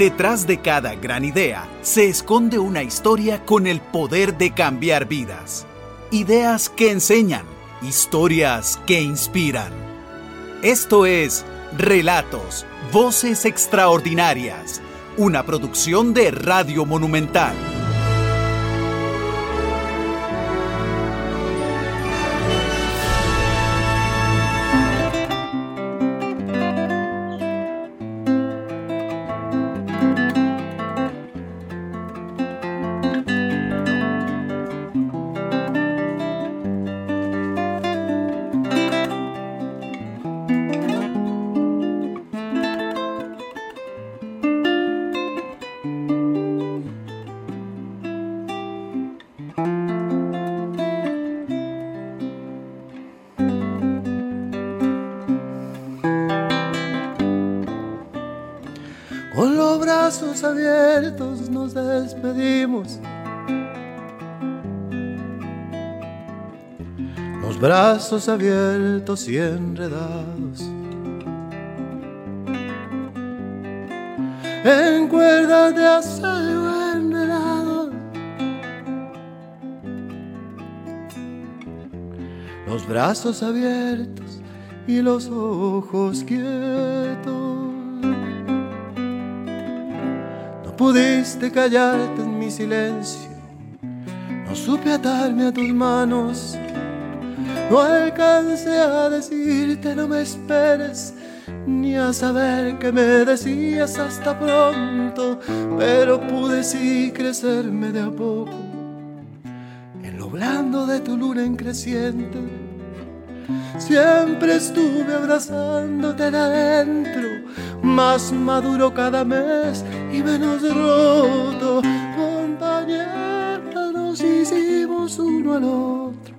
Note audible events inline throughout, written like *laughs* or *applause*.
Detrás de cada gran idea se esconde una historia con el poder de cambiar vidas. Ideas que enseñan, historias que inspiran. Esto es Relatos, Voces Extraordinarias, una producción de Radio Monumental. Brazos abiertos y enredados. En cuerdas de acero enredados. Los brazos abiertos y los ojos quietos. No pudiste callarte en mi silencio. No supe atarme a tus manos no alcancé a decirte no me esperes, ni a saber que me decías hasta pronto, pero pude sí crecerme de a poco en lo blando de tu luna en creciente. Siempre estuve abrazándote de adentro, más maduro cada mes y menos roto. Compañera, nos hicimos uno al otro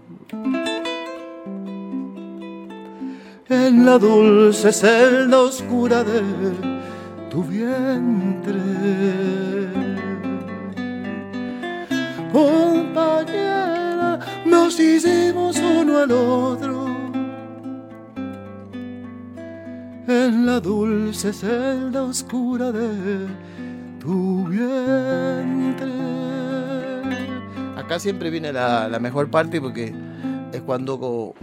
en la dulce celda oscura de tu vientre. Compañera, nos hicimos uno al otro en la dulce celda oscura de tu vientre. Acá siempre viene la, la mejor parte porque es cuando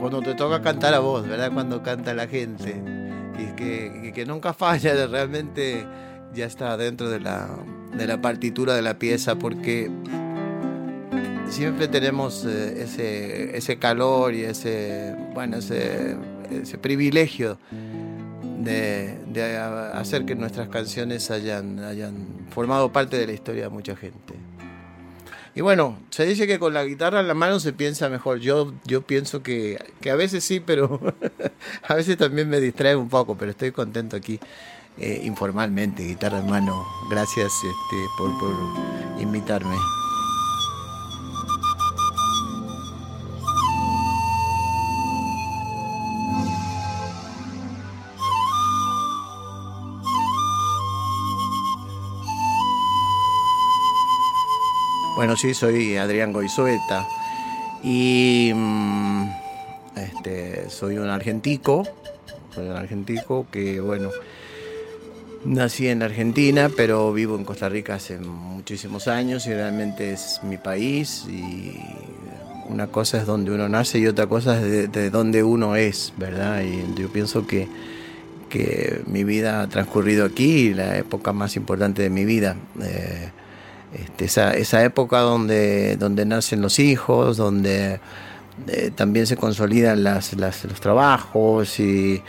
cuando te toca cantar a vos, ¿verdad? Cuando canta la gente. Y que, que nunca falla, *laughs* realmente ya está dentro de la, de la partitura de la pieza, porque siempre tenemos eh, ese, ese calor y ese, bueno, ese, ese privilegio de, de, hacer que nuestras canciones hayan, hayan formado parte de la historia de mucha gente. Y bueno, se dice que con la guitarra en la mano se piensa mejor. Yo, yo pienso que, que a veces sí, pero *laughs* a veces también me distrae un poco, pero estoy contento aquí eh, informalmente, guitarra en mano. Gracias este, por, por invitarme. Bueno, sí, soy Adrián Goizueta y mm, este, soy un argentico, soy un argentico que, bueno, nací en Argentina, pero vivo en Costa Rica hace muchísimos años y realmente es mi país y una cosa es donde uno nace y otra cosa es de, donde uno es, ¿verdad? Y yo pienso que, que mi vida ha transcurrido aquí, la época más importante de mi vida. Eh, este, esa, esa, época donde, donde nacen los hijos, donde eh, también se consolidan las, los trabajos y,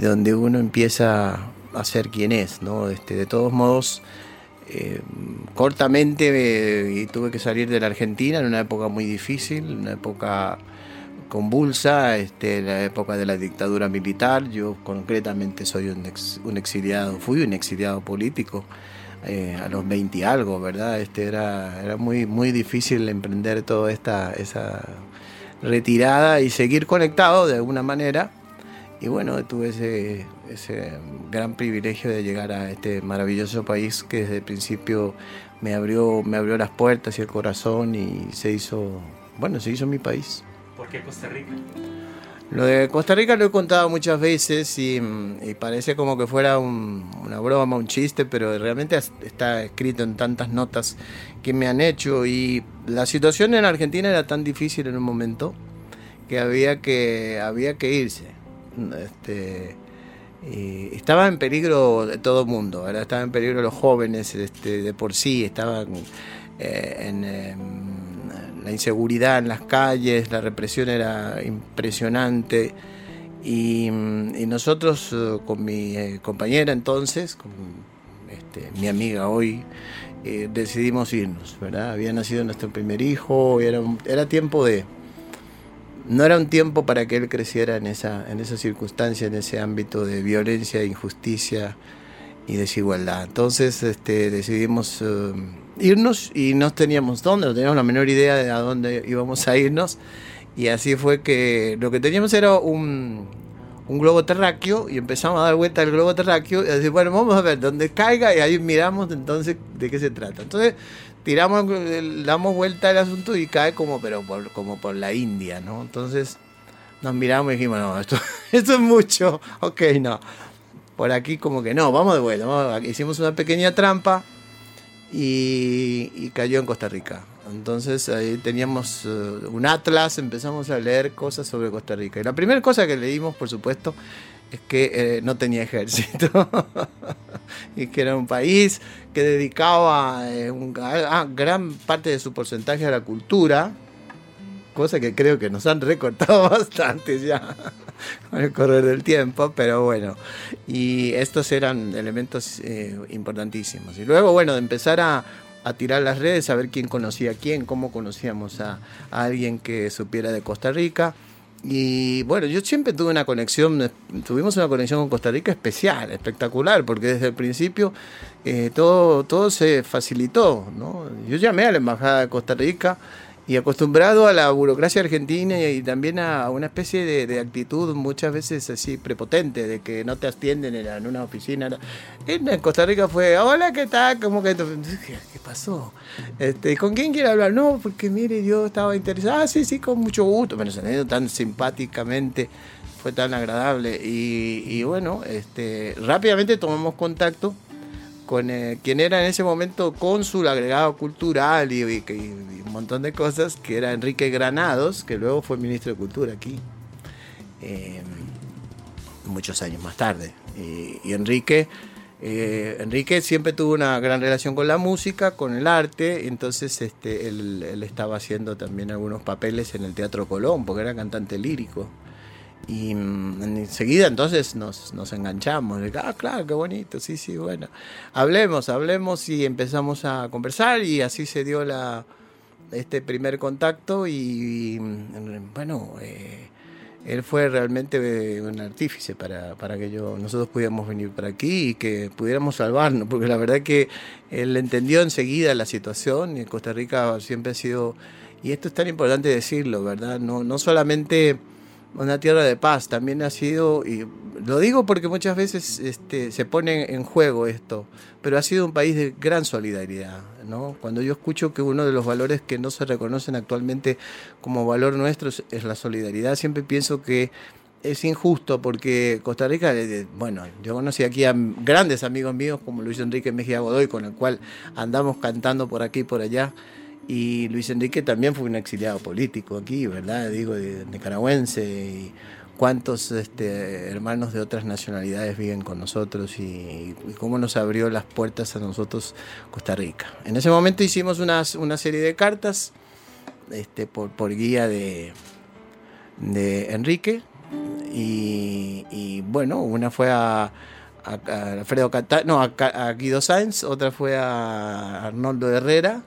donde uno empieza a ser quien es. ¿no? Este, de todos modos, eh, cortamente eh, y tuve que salir de la Argentina en una época muy difícil, una época convulsa, este, la época de la dictadura militar. Yo concretamente soy un, un exiliado, fui un exiliado político. Eh, a los 20 y algo, ¿verdad? Este era, era muy, muy difícil emprender toda esta esa retirada y seguir conectado de alguna manera. Y bueno, tuve ese, ese gran privilegio de llegar a este maravilloso país que desde el principio me abrió, me abrió las puertas y el corazón y se hizo, bueno, se hizo mi país. ¿Por qué Costa Rica? Lo de Costa Rica lo he contado muchas veces y, parece como que fuera una broma, un chiste, pero realmente está escrito en tantas notas que me han hecho y la situación en Argentina era tan difícil en un momento que había que, había que irse. Este, estaba en peligro de todo el mundo, estaba en peligro los jóvenes este, de por sí, estaban eh, en... Em, la inseguridad en las calles, la represión era impresionante. Y, nosotros eh, con mi eh, compañera entonces, con este, mi amiga hoy, eh, decidimos irnos, ¿verdad? Había nacido nuestro primer hijo, era, era tiempo de... No era un tiempo para que él creciera en esa, en esa circunstancia, en ese ámbito de violencia, injusticia y desigualdad. Entonces este, decidimos irnos y no teníamos dónde, no teníamos la menor idea de a dónde íbamos a irnos. Y así fue que lo que teníamos era un, un globo terráqueo y empezamos a dar vuelta al globo terráqueo y decir, bueno, vamos a ver dónde caiga y ahí miramos entonces de qué se trata. Entonces tiramos, damos vuelta al asunto y cae como, pero por, como por la India, ¿no? Entonces nos miramos y dijimos, no, esto, *laughs* esto es mucho, ok, no. Por aquí como que no, vamos de vuelta, hicimos una pequeña trampa y, cayó en Costa Rica. Entonces ahí teníamos eh, un atlas, empezamos a leer cosas sobre Costa Rica. Y la primera cosa que leímos, por supuesto, es que eh, no tenía ejército *laughs* y que era un país que dedicaba eh, gran parte de su porcentaje a la cultura, cosa que creo que nos han recortado *laughs* bastante ya con el correr del tiempo, pero bueno, y estos eran elementos eh, importantísimos. Y luego, bueno, de empezar a, tirar las redes, a ver quién conocía a quién, cómo conocíamos a, alguien que supiera de Costa Rica. Y bueno, yo siempre tuve una conexión, tuvimos una conexión con Costa Rica especial, espectacular, porque desde el principio eh, todo, todo se facilitó. ¿no? Yo llamé a la Embajada de Costa Rica y acostumbrado a la burocracia argentina y, también a una especie de, actitud muchas veces así prepotente, de que no te atienden en, una oficina. En Costa Rica fue, hola, ¿qué tal? Como que, ¿qué pasó? Este, ¿Con quién quiere hablar? No, porque mire, yo estaba interesado. Ah, sí, sí, con mucho gusto. Pero se tan simpáticamente, fue tan agradable. Y, y bueno, este, rápidamente tomamos contacto con eh, quien era en ese momento cónsul, agregado cultural y, un montón de cosas, que era Enrique Granados, que luego fue ministro de Cultura aquí, em, muchos años más tarde. Y, Enrique, eh, Enrique siempre tuvo una gran relación con la música, con el arte, entonces este, él, él estaba haciendo también algunos papeles en el Teatro Colón, porque era cantante lírico. Y mm, enseguida entonces nos, nos enganchamos. ah, claro, qué bonito, sí, sí, bueno. Hablemos, hablemos y empezamos a conversar y así se dio la, este primer contacto y, mm, bueno, eh, él fue realmente un artífice para, para que yo, nosotros pudiéramos venir para aquí y que pudiéramos salvarnos, porque la verdad que él entendió enseguida la situación y Costa Rica siempre ha sido, y esto es tan importante decirlo, ¿verdad? No, no solamente una tierra de paz. También ha sido, y lo digo porque muchas veces este, se pone en juego esto, pero ha sido un país de gran solidaridad. ¿no? Cuando yo escucho que uno de los valores que no se reconocen actualmente como valor nuestro es la solidaridad, siempre pienso que es injusto porque Costa Rica, eh, bueno, yo conocí aquí a grandes amigos míos como Luis Enrique Mejía Godoy, con el cual andamos cantando por aquí y por allá. Y Luis Enrique también fue un exiliado político aquí, ¿verdad? Digo, nicaragüense. Y cuántos este, hermanos de otras nacionalidades viven con nosotros y, cómo nos abrió las puertas a nosotros Costa Rica. En ese momento hicimos una, una serie de cartas este, por, por guía de, de Enrique. Y, bueno, una fue a, Alfredo no, a Guido Sáenz, otra fue a Arnoldo Herrera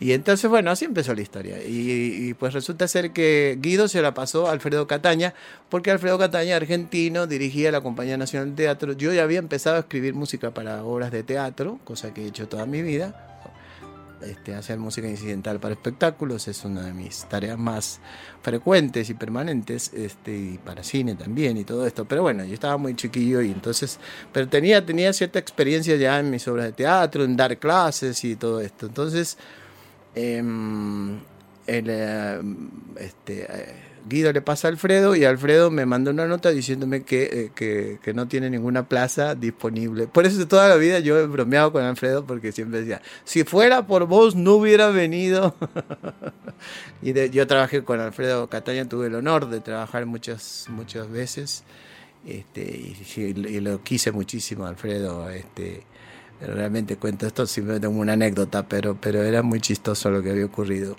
y entonces, bueno, así empezó la historia. Y, pues resulta ser que Guido se la pasó a Alfredo Cataña, porque Alfredo Cataña, argentino, dirigía la Compañía Nacional de Teatro. Yo ya había empezado a escribir música para obras de teatro, cosa que he hecho toda mi vida. Este, hacer música incidental para espectáculos es una de mis tareas más frecuentes y permanentes, este, y para cine también y todo esto. Pero bueno, yo estaba muy chiquillo y entonces, pero tenía, tenía cierta experiencia ya en mis obras de teatro, en dar clases y todo esto. Entonces, Em, eh, este, eh, Guido le pasa a Alfredo y Alfredo me mandó una nota diciéndome que, eh, que, no tiene ninguna plaza disponible. Por eso toda la vida yo he bromeado con Alfredo porque siempre decía, si fuera por vos no hubiera venido. *laughs* y yo trabajé con Alfredo Cataña, tuve el honor de trabajar muchas, muchas veces. Este, y, lo quise muchísimo, Alfredo. Este, realmente cuento esto, simplemente tengo una anécdota, pero, pero era muy chistoso lo que había ocurrido.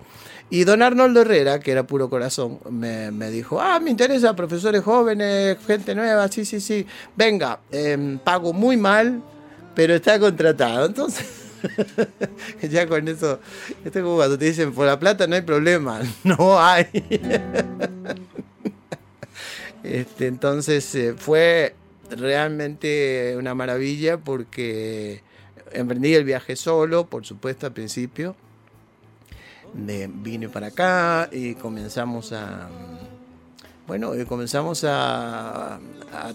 Y don Arnoldo Herrera, que era puro corazón, me, dijo, ah, me interesa, profesores jóvenes, gente nueva, sí, sí, sí, venga, em, pago muy mal, pero está contratado. Entonces, *laughs* ya con eso, esto es como cuando te dicen, por la plata no hay problema, *laughs* no hay. *laughs* este, entonces eh, fue realmente una maravilla porque emprendí el viaje solo, por supuesto, al principio vine para acá y comenzamos a bueno, comenzamos a,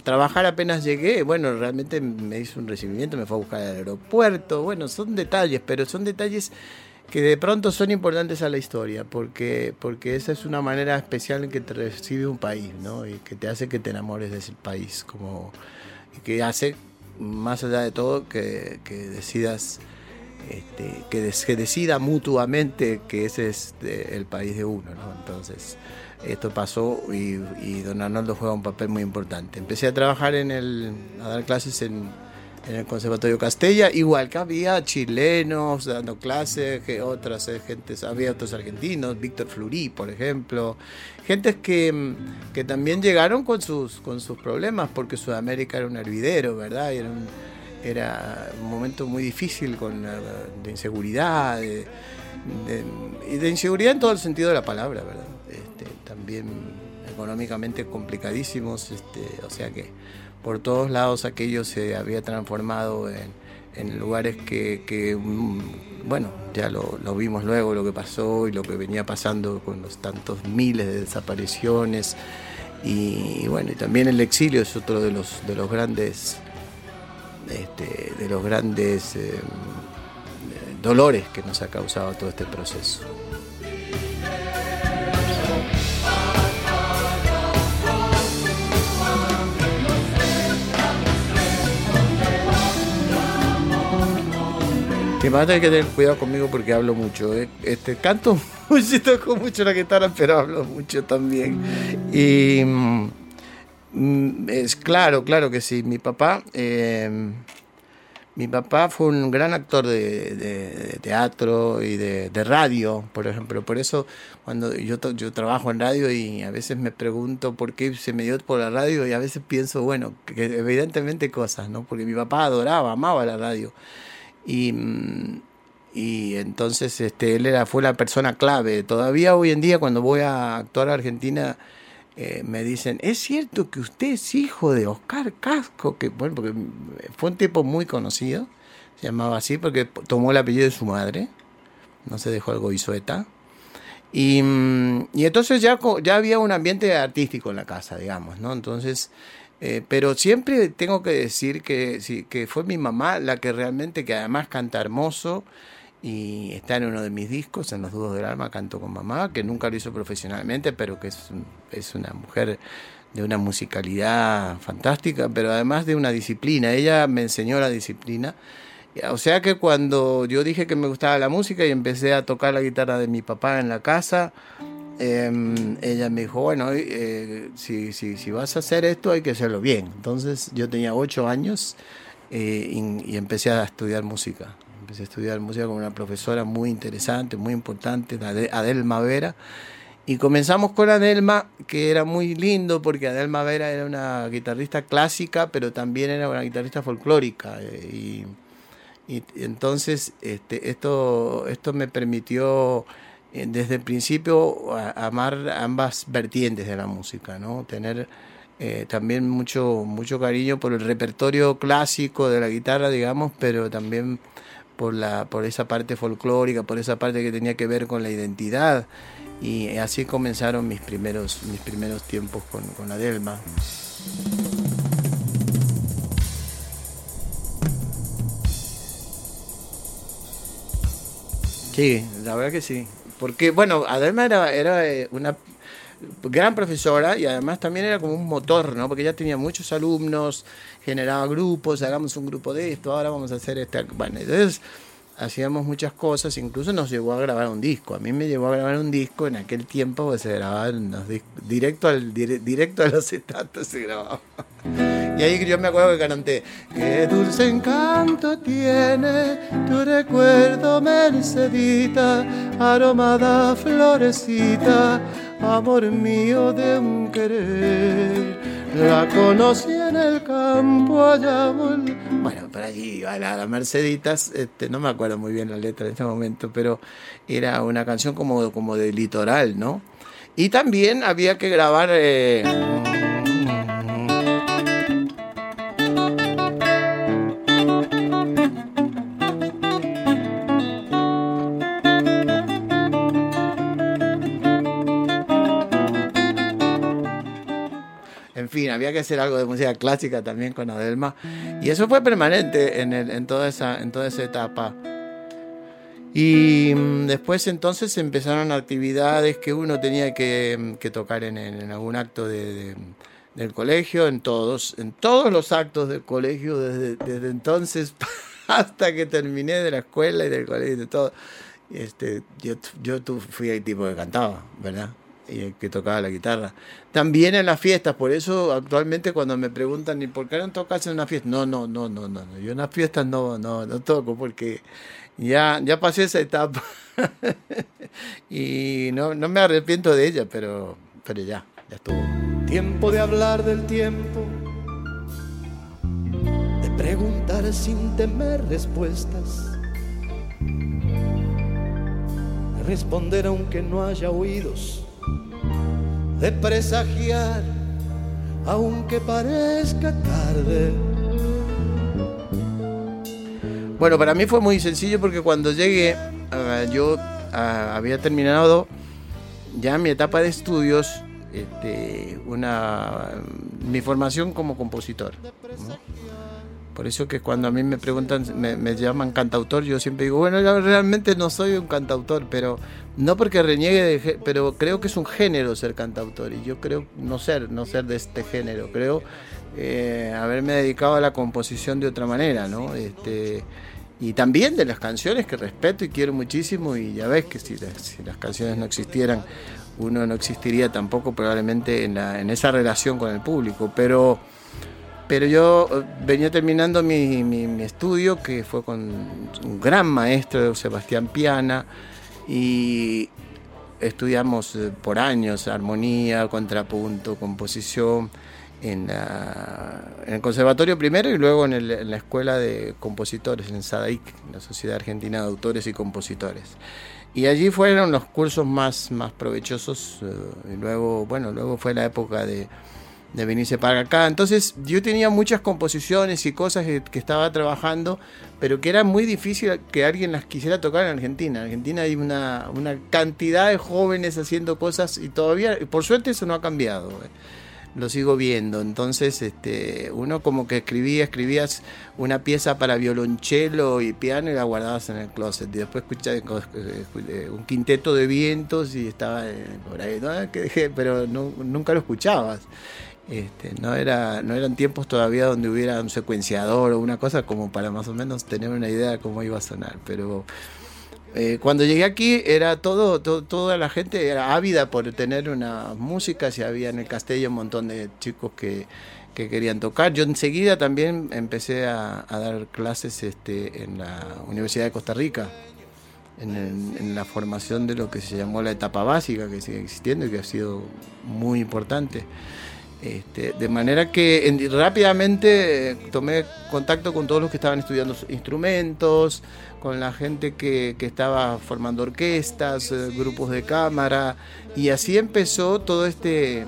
trabajar apenas llegué. Bueno, realmente me hizo un recibimiento, me fue a buscar al aeropuerto. Bueno, son detalles, pero son detalles que de pronto son importantes a la historia, porque, porque esa es una manera especial en que te recibe un país, ¿no? Y que te hace que te enamores de ese país, como, que hace, más allá de todo, que, que decidas este, que, decida mutuamente que ese es el país de uno. ¿no? Entonces, esto pasó y, don Arnoldo juega un papel muy importante. Empecé a trabajar en el, a dar clases en, en el Conservatorio Castella, igual que había chilenos dando clases, otras eh, gentes, había otros argentinos, Víctor Flurí, por ejemplo, gentes que, que, también llegaron con sus, con sus problemas, porque Sudamérica era un hervidero, ¿verdad? Era un, momento muy difícil con de inseguridad, de, y de inseguridad en todo el sentido de la palabra, ¿verdad? Este, también económicamente complicadísimos, este, o sea que por todos lados aquello se había transformado en, lugares que, mm, bueno, ya lo, vimos luego, lo que pasó y lo que venía pasando con los tantos miles de desapariciones. Y, bueno, y también el exilio es otro de los, de los grandes este, de los grandes eh, dolores que nos ha causado todo este proceso. Que más hay que tener cuidado conmigo porque hablo mucho. ¿eh? Este, canto *laughs* mucho, toco mucho la guitarra, pero hablo mucho también. Y mm, Mm, es claro, claro que sí. Mi papá, eh, mi papá fue un gran actor de, teatro y de, radio, por ejemplo. Por eso cuando yo, yo trabajo en radio y a veces me pregunto por qué se me dio por la radio y a veces pienso, bueno, que evidentemente cosas, ¿no? Porque mi papá adoraba, amaba la radio. Y, y entonces este, él era, fue la persona clave. Todavía hoy en día cuando voy a actuar a Argentina eh, me dicen, ¿es cierto que usted es hijo de Oscar Casco? Que, bueno, porque fue un tipo muy conocido, se llamaba así porque tomó el apellido de su madre, no se dejó algo Goizueta. Y, y entonces ya, ya había un ambiente artístico en la casa, digamos, ¿no? Entonces, eh, pero siempre tengo que decir que, sí, que fue mi mamá la que realmente, que además canta hermoso, y está en uno de mis discos, en Los Dudos del Alma, Canto con Mamá, que nunca lo hizo profesionalmente, pero que es, es una mujer de una musicalidad fantástica, pero además de una disciplina. Ella me enseñó la disciplina. O sea que cuando yo dije que me gustaba la música y empecé a tocar la guitarra de mi papá en la casa, em, ella me dijo, bueno, eh, si, si, vas a hacer esto hay que hacerlo bien. Entonces yo tenía ocho años eh, y empecé a estudiar música empecé a estudiar música con una profesora muy interesante, muy importante, Adelma Vera. Y comenzamos con Adelma, que era muy lindo porque Adelma Vera era una guitarrista clásica, pero también era una guitarrista folclórica. Eh, y, entonces este, esto, esto me permitió desde el principio amar ambas vertientes de la música, ¿no? Tener eh, también mucho, mucho cariño por el repertorio clásico de la guitarra, digamos, pero también por, la, por esa parte folclórica, por esa parte que tenía que ver con la identidad. Y así comenzaron mis primeros, mis primeros tiempos con, con Adelma. Sí, la verdad que sí. Porque, bueno, Adelma era, era eh, una gran profesora y además también era como un motor, ¿no? Porque ella tenía muchos alumnos, generaba grupos, hagamos un grupo de esto, ahora vamos a hacer este. Bueno, entonces hacíamos muchas cosas, incluso nos llevó a grabar un disco. A mí me llevó a grabar un disco en aquel tiempo que se grababan los directo, al, directo a los *laughs* estatus se grababa. Y ahí yo me acuerdo que canté, qué dulce encanto tiene tu recuerdo, Mercedita, aromada florecita, amor mío de un querer la conocí en el campo allá. Bueno, por allí iba la, Merceditas, este, no me acuerdo muy bien la letra en este momento, pero era una canción como, como de litoral, ¿no? Y también había que grabar... Eh, fin, había que hacer algo de música clásica también con Adelma. Y eso fue permanente en, en, toda, esa, en toda esa etapa. Y mm, después entonces empezaron actividades que uno tenía que, mm, tocar en, algún acto de, del colegio, en todos, en todos los actos del colegio, desde, desde entonces *laughs* hasta que terminé de la escuela y del colegio y de todo. Este, yo, yo fui el tipo que cantaba, ¿verdad? Que tocaba la guitarra. También en las fiestas, por eso actualmente cuando me preguntan, ¿y por qué no tocas en una fiesta? No, no, no, no, no, yo en las fiestas no, no, no toco porque ya, ya pasé esa etapa *laughs* y no, no me arrepiento de ella, pero, pero ya, ya estuvo. Tiempo de hablar del tiempo, de preguntar sin temer respuestas. de Responder aunque no haya oídos de presagiar, aunque parezca tarde. Bueno, para mí fue muy sencillo porque cuando llegué, ah, yo ah, había terminado ya mi etapa de estudios, este, una, mi formación como compositor. Por eso que cuando a mí me preguntan, me, llaman cantautor, yo siempre digo, bueno, yo realmente no soy un cantautor, pero no porque reniegue de, pero creo que es un género ser cantautor y yo creo no ser, no ser de este género, creo eh, haberme dedicado a la composición de otra manera, ¿no? Este, y también de las canciones que respeto y quiero muchísimo y ya ves que si las, canciones no existieran, uno no existiría tampoco probablemente en, en esa relación con el público, pero pero yo eh, venía terminando mi, mi, estudio, que fue con un gran maestro, Sebastián Piana, y estudiamos eh, por años armonía, contrapunto, composición, en, el conservatorio primero y luego en, la escuela de compositores, en SADAIC, la Sociedad Argentina de Autores y Compositores. Y allí fueron los cursos más, más provechosos, eh, y luego, bueno, luego fue la época de de venirse para acá. Entonces yo tenía muchas composiciones y cosas que, estaba trabajando, pero que era muy difícil que alguien las quisiera tocar en Argentina. En Argentina hay una, cantidad de jóvenes haciendo cosas y todavía, por suerte eso no ha cambiado. Eh. Lo sigo viendo. Entonces, este, uno como que escribía, escribías una pieza para violonchelo y piano y la guardabas en el closet. Y después escuchaba eh, un quinteto de vientos y estaba por ahí, ¿no? pero nunca lo escuchabas. Este, no, era, no eran tiempos todavía donde hubiera un secuenciador o una cosa como para más o menos tener una idea de cómo iba a sonar. Pero eh, cuando llegué aquí era todo, toda la gente era ávida por tener una música, si había en el castillo un montón de chicos que, querían tocar. Yo enseguida también empecé a, dar clases este, en la Universidad de Costa Rica. En, en, la formación de lo que se llamó la etapa básica, que sigue existiendo y que ha sido muy importante. Este, de manera que rápidamente eh, tomé contacto con todos los que estaban estudiando instrumentos, con la gente que, estaba formando orquestas, eh, grupos de cámara, y así empezó todo este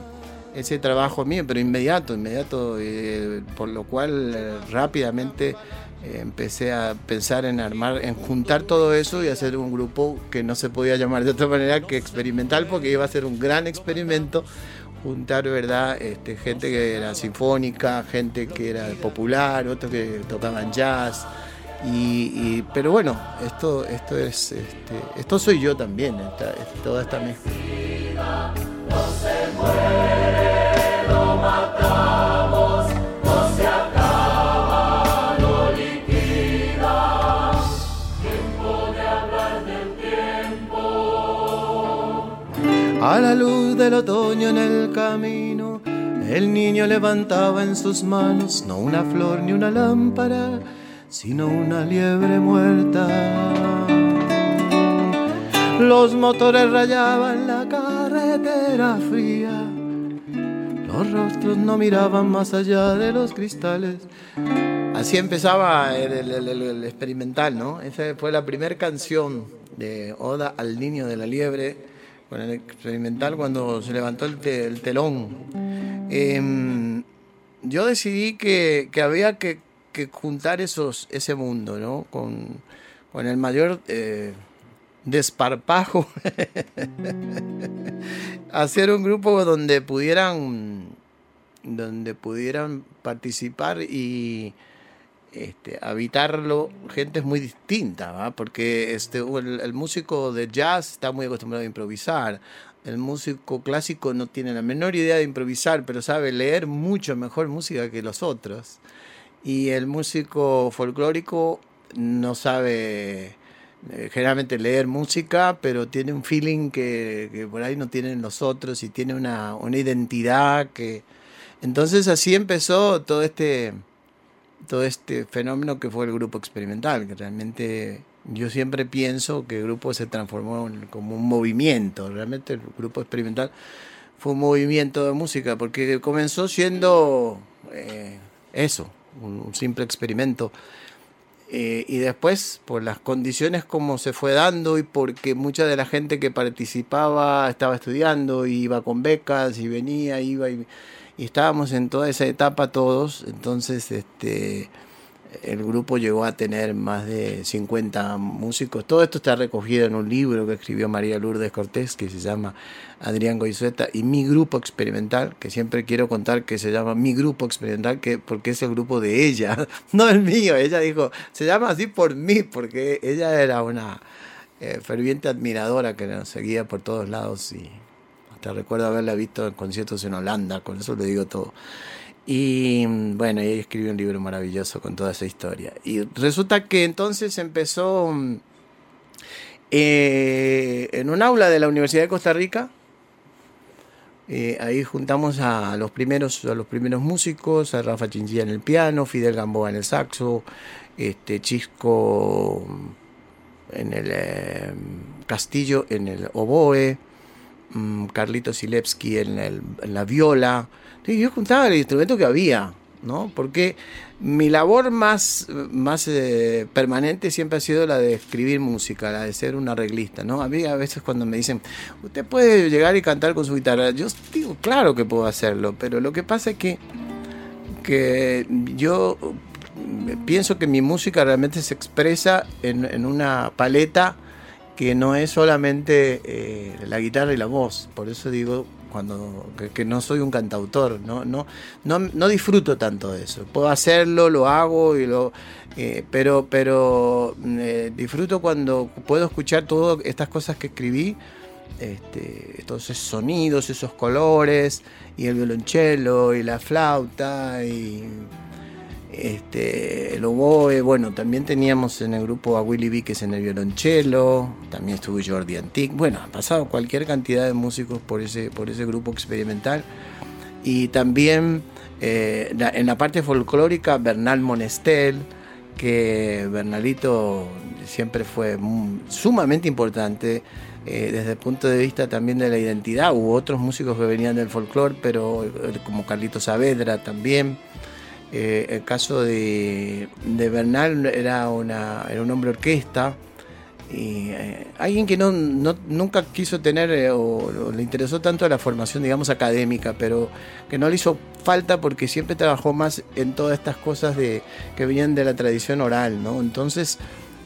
ese trabajo mío, pero inmediato, inmediato, eh, por lo cual rápidamente empecé a pensar en armar, en juntar todo eso y hacer un grupo que no se podía llamar de otra manera que experimental, porque iba a ser un gran experimento juntar, ¿verdad? Este, gente que era sinfónica, gente que era popular, otros que tocaban jazz. Y, pero bueno, esto, esto es, este, esto soy yo también, toda esta mezcla. A la luz del otoño en el camino, el niño levantaba en sus manos no una flor ni una lámpara, sino una liebre muerta. Los motores rayaban la carretera fría, los rostros no miraban más allá de los cristales. Así empezaba el, el experimental, ¿no? Esa fue la primera canción de Oda al Niño de la Liebre con el experimental cuando se levantó el, telón. Em, yo decidí que, había que, juntar esos, ese mundo, ¿no? Con, con el mayor eh, desparpajo. *laughs* Hacer un grupo donde pudieran, donde pudieran participar y este, habitarlo gente muy distinta, porque este, el, músico de jazz está muy acostumbrado a improvisar, el músico clásico no tiene la menor idea de improvisar, pero sabe leer mucho mejor música que los otros, y el músico folclórico no sabe eh, generalmente leer música, pero tiene un feeling que, que, por ahí no tienen los otros y tiene una, una identidad que... Entonces así empezó todo este todo este fenómeno que fue el grupo experimental, que realmente yo siempre pienso que el grupo se transformó como un movimiento, realmente el grupo experimental fue un movimiento de música, porque comenzó siendo eh, eso, un, simple experimento. Eh, y después, por las condiciones como se fue dando y porque mucha de la gente que participaba estaba estudiando, iba con becas y venía, iba y y estábamos en toda esa etapa todos, entonces este el grupo llegó a tener más de 50 músicos. Todo esto está recogido en un libro que escribió María Lourdes Cortés que se llama Adrián Goizueta y mi grupo experimental, que siempre quiero contar que se llama mi grupo experimental que porque es el grupo de ella, *laughs* no el mío. Ella dijo, se llama así por mí porque ella era una eh, ferviente admiradora que nos seguía por todos lados y recuerdo haberla visto en conciertos en Holanda, con eso le digo todo. Y bueno, ella escribió un libro maravilloso con toda esa historia. Y resulta que entonces empezó eh, en un aula de la Universidad de Costa Rica. Eh, ahí juntamos a los primeros a los primeros músicos, a Rafa Chinchilla en el piano, Fidel Gamboa en el saxo, este Chisco en el eh, Castillo en el oboe, Mm, Carlito Silevsky en, la viola. yo juntaba el instrumento que había, ¿no? Porque mi labor más, más eh, permanente siempre ha sido la de escribir música, la de ser un arreglista. A mí a veces cuando me dicen, usted puede llegar y cantar con su guitarra, yo digo, claro que puedo hacerlo, pero lo que pasa es que, que yo pienso que mi música realmente se expresa en una paleta que no es solamente eh, la guitarra y la voz. Por eso digo cuando que, no soy un cantautor, no, no, no, no, disfruto tanto de eso. Puedo hacerlo, lo hago, y lo, eh, pero, pero eh, disfruto cuando puedo escuchar todas estas cosas que escribí, este, esos sonidos, esos colores, y el violonchelo, y la flauta, y este, el oboe, bueno, también teníamos en el grupo a Willy Víquez en el violonchelo, también estuvo Jordi Antic, bueno, ha pasado cualquier cantidad de músicos por ese, por ese grupo experimental. Y también eh, en la parte folclórica, Bernal Monestel, que Bernalito siempre fue sumamente importante eh, desde el punto de vista también de la identidad. Hubo otros músicos que venían del folclore, pero eh, como Carlito Saavedra también. Eh, el caso de, Bernal era, una, era un hombre orquesta. Y eh, alguien que no, nunca quiso tener eh, o, le interesó tanto la formación, digamos, académica, pero que no le hizo falta porque siempre trabajó más en todas estas cosas de, que venían de la tradición oral, ¿no? Entonces,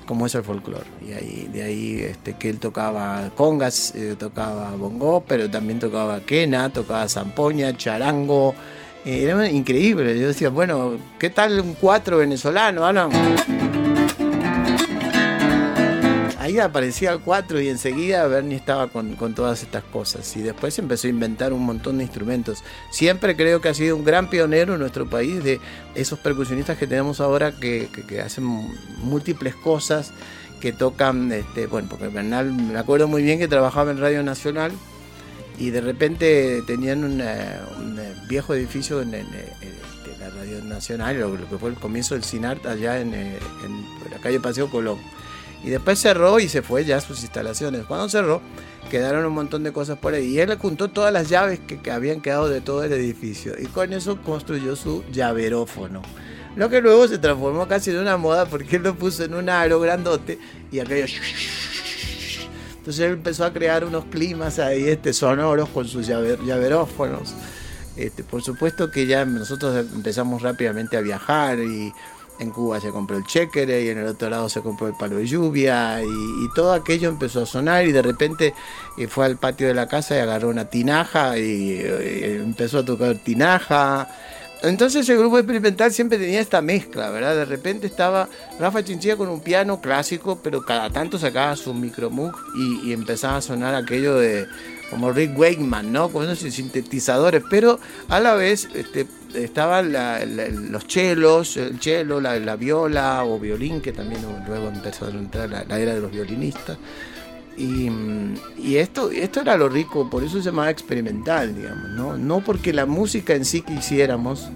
como es el folclore. Y ahí, de ahí este, que él tocaba congas, tocaba bongo, pero también tocaba quena, tocaba zampoña, charango, era increíble. Yo decía, bueno, ¿qué tal un cuatro venezolano, Ahí ahí aparecía el 4 y enseguida Bernie estaba con, todas estas cosas. Y después empezó a inventar un montón de instrumentos. Siempre creo que ha sido un gran pionero en nuestro país de esos percusionistas que tenemos ahora que, hacen múltiples cosas, que tocan, este, bueno, porque Bernal me acuerdo muy bien que trabajaba en Radio Nacional y de repente tenían un viejo edificio en, la Radio Nacional, lo, que fue el comienzo del CINART allá en, en la calle Paseo Colón y después cerró y se fue ya a sus instalaciones. Cuando cerró, quedaron un montón de cosas por ahí. Y él juntó todas las llaves que, habían quedado de todo el edificio. Y con eso construyó su llaverófono. Lo que luego se transformó casi en una moda porque él lo puso en un aro grandote y aquello... Entonces él empezó a crear unos climas ahí este, sonoros con sus llaverófonos. Este, por supuesto que ya nosotros empezamos rápidamente a viajar y en Cuba se compró el chequere y en el otro lado se compró el palo de lluvia y, todo aquello empezó a sonar y de repente eh, fue al patio de la casa y agarró una tinaja y, eh, empezó a tocar tinaja. Entonces el grupo experimental siempre tenía esta mezcla, ¿verdad? De repente estaba Rafa Chinchilla con un piano clásico, pero cada tanto sacaba su micromoog y, y empezaba a sonar aquello de como Rick Wakeman, ¿no? Con esos sintetizadores, pero a la vez este, estaban los chelos, el chelo, la, viola o violín, que también luego empezó a entrar la, era de los violinistas. Y, esto, esto era lo rico, por eso se llamaba experimental, digamos, ¿no? No porque la música en sí que hiciéramos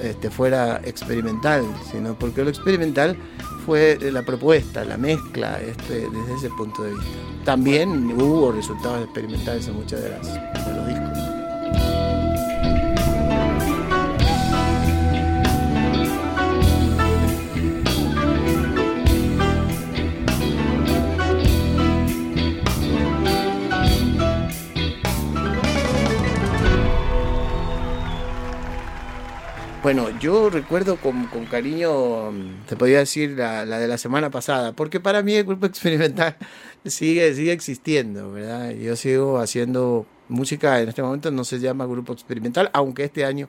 este, fuera experimental, sino porque lo experimental fue la propuesta, la mezcla, este, desde ese punto de vista. También hubo resultados experimentales en muchas de, las, de los discos. Bueno, yo recuerdo con, cariño, te podría decir, la, de la semana pasada, porque para mí el grupo *laughs* experimental sigue, sigue existiendo, ¿verdad? Yo sigo haciendo música, en este momento no se llama grupo experimental, aunque este año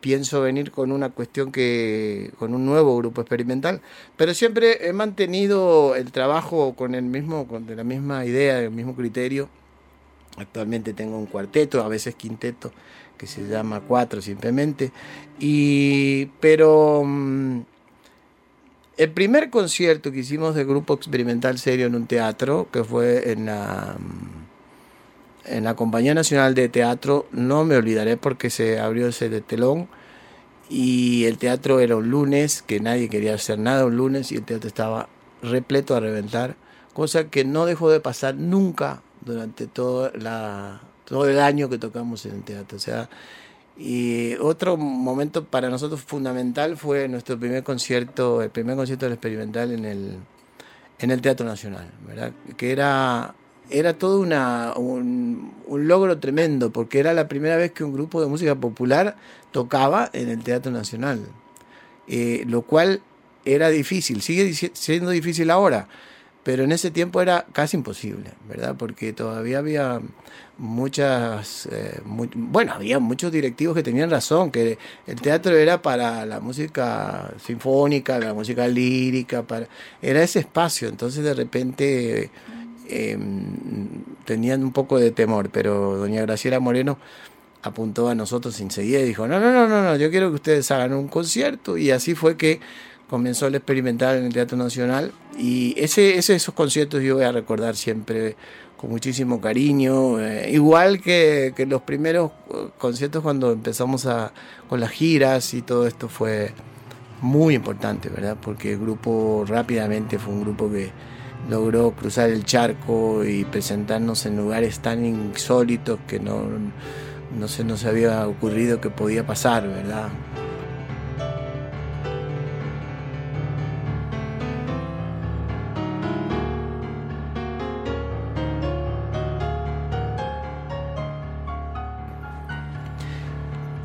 pienso venir con una cuestión que, con un nuevo grupo experimental, pero siempre he mantenido el trabajo con el mismo, con la misma idea, el mismo criterio. Actualmente tengo un cuarteto, a veces quinteto que se llama Cuatro simplemente. Y, pero mm, el primer concierto que hicimos de grupo experimental serio en un teatro, que fue en la, mm, en la Compañía Nacional de Teatro, no me olvidaré porque se abrió ese de telón y el teatro era un lunes, que nadie quería hacer nada un lunes y el teatro estaba repleto a reventar, cosa que no dejó de pasar nunca durante toda la todo el año que tocamos en el teatro. O sea, y otro momento para nosotros fundamental fue nuestro primer concierto, el primer concierto del experimental en el, en el Teatro Nacional, ¿verdad? Que era, era todo una, un, logro tremendo, porque era la primera vez que un grupo de música popular tocaba en el Teatro Nacional, eh, lo cual era difícil, sigue siendo difícil ahora, pero en ese tiempo era casi imposible, ¿verdad? Porque todavía había muchas, eh, bueno, había muchos directivos que tenían razón, que el teatro era para la música sinfónica, la música lírica, para, era ese espacio, entonces de repente em, tenían un poco de temor, pero doña Graciela Moreno apuntó a nosotros enseguida y dijo, no, no, no, no, no, yo quiero que ustedes hagan un concierto y así fue que comenzó el experimental en el Teatro Nacional y ese, ese, esos conciertos yo voy a recordar siempre con muchísimo cariño, eh, igual que, los primeros eh, conciertos cuando empezamos a, con las giras y todo esto fue muy importante, ¿verdad? Porque el grupo rápidamente fue un grupo que logró cruzar el charco y presentarnos en lugares tan insólitos que no, no se nos había ocurrido que podía pasar, ¿verdad?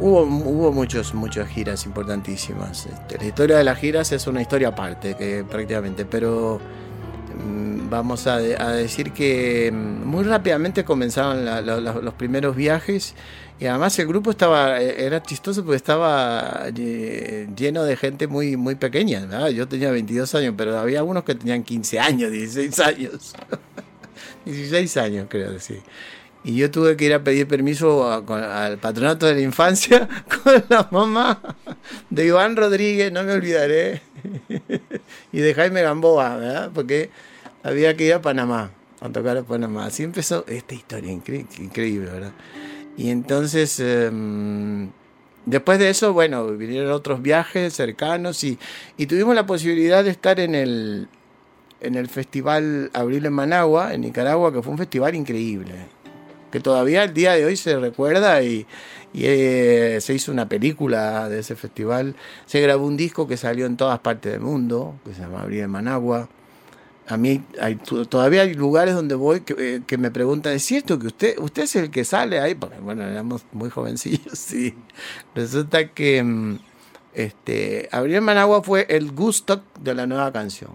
Hubo, hubo muchos, muchas giras importantísimas. Este, la historia de las giras es una historia aparte, que prácticamente, pero mm, vamos a, decir que mm, muy rápidamente comenzaron los primeros viajes y además el grupo estaba, eh, era chistoso porque estaba eh, lleno de gente muy, muy pequeña. Yo tenía 22 años, pero había unos que tenían 15 años, 16 años. *laughs* 16 años, creo que sí. Y yo tuve que ir a pedir permiso al patronato de la infancia *laughs* con la mamá de Iván Rodríguez, no me olvidaré, *laughs* y de Jaime Gamboa, ¿verdad? Porque había que ir a Panamá, a tocar a Panamá. Así empezó esta historia increíble, ¿verdad? Y entonces, em, después de eso, bueno, vinieron otros viajes cercanos y, y, tuvimos la posibilidad de estar en el, en el Festival Abril en Managua, en Nicaragua, que fue un festival increíble, que todavía el día de hoy se recuerda y, eh, se hizo una película de ese festival, se grabó un disco que salió en todas partes del mundo, que se llama Abril en Managua a mí hay, todavía hay lugares donde voy que, eh, me preguntan, ¿es cierto que usted, usted es el que sale ahí? Porque bueno, éramos muy jovencillos, *laughs* sí. Resulta que mm, este, Managua fue el gusto de la nueva canción.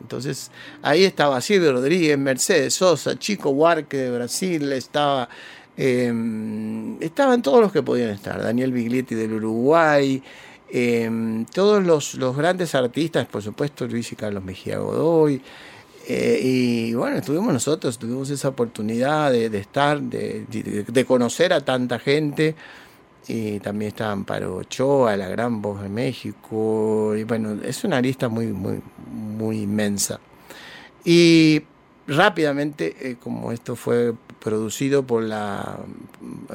Entonces ahí estaba Silvio Rodríguez, Mercedes Sosa, Chico Huarque de Brasil, estaba... Em, estaban todos los que podían estar, Daniel Biglietti del Uruguay, em, todos los, los, grandes artistas, por supuesto Luis y Carlos Mejía Godoy, eh, y bueno, estuvimos nosotros, tuvimos esa oportunidad de, estar, de, conocer a tanta gente. Y también está Amparo Ochoa, la gran voz de México. Y bueno, es una lista muy, muy, muy inmensa. Y rápidamente, eh, como esto fue producido por, la,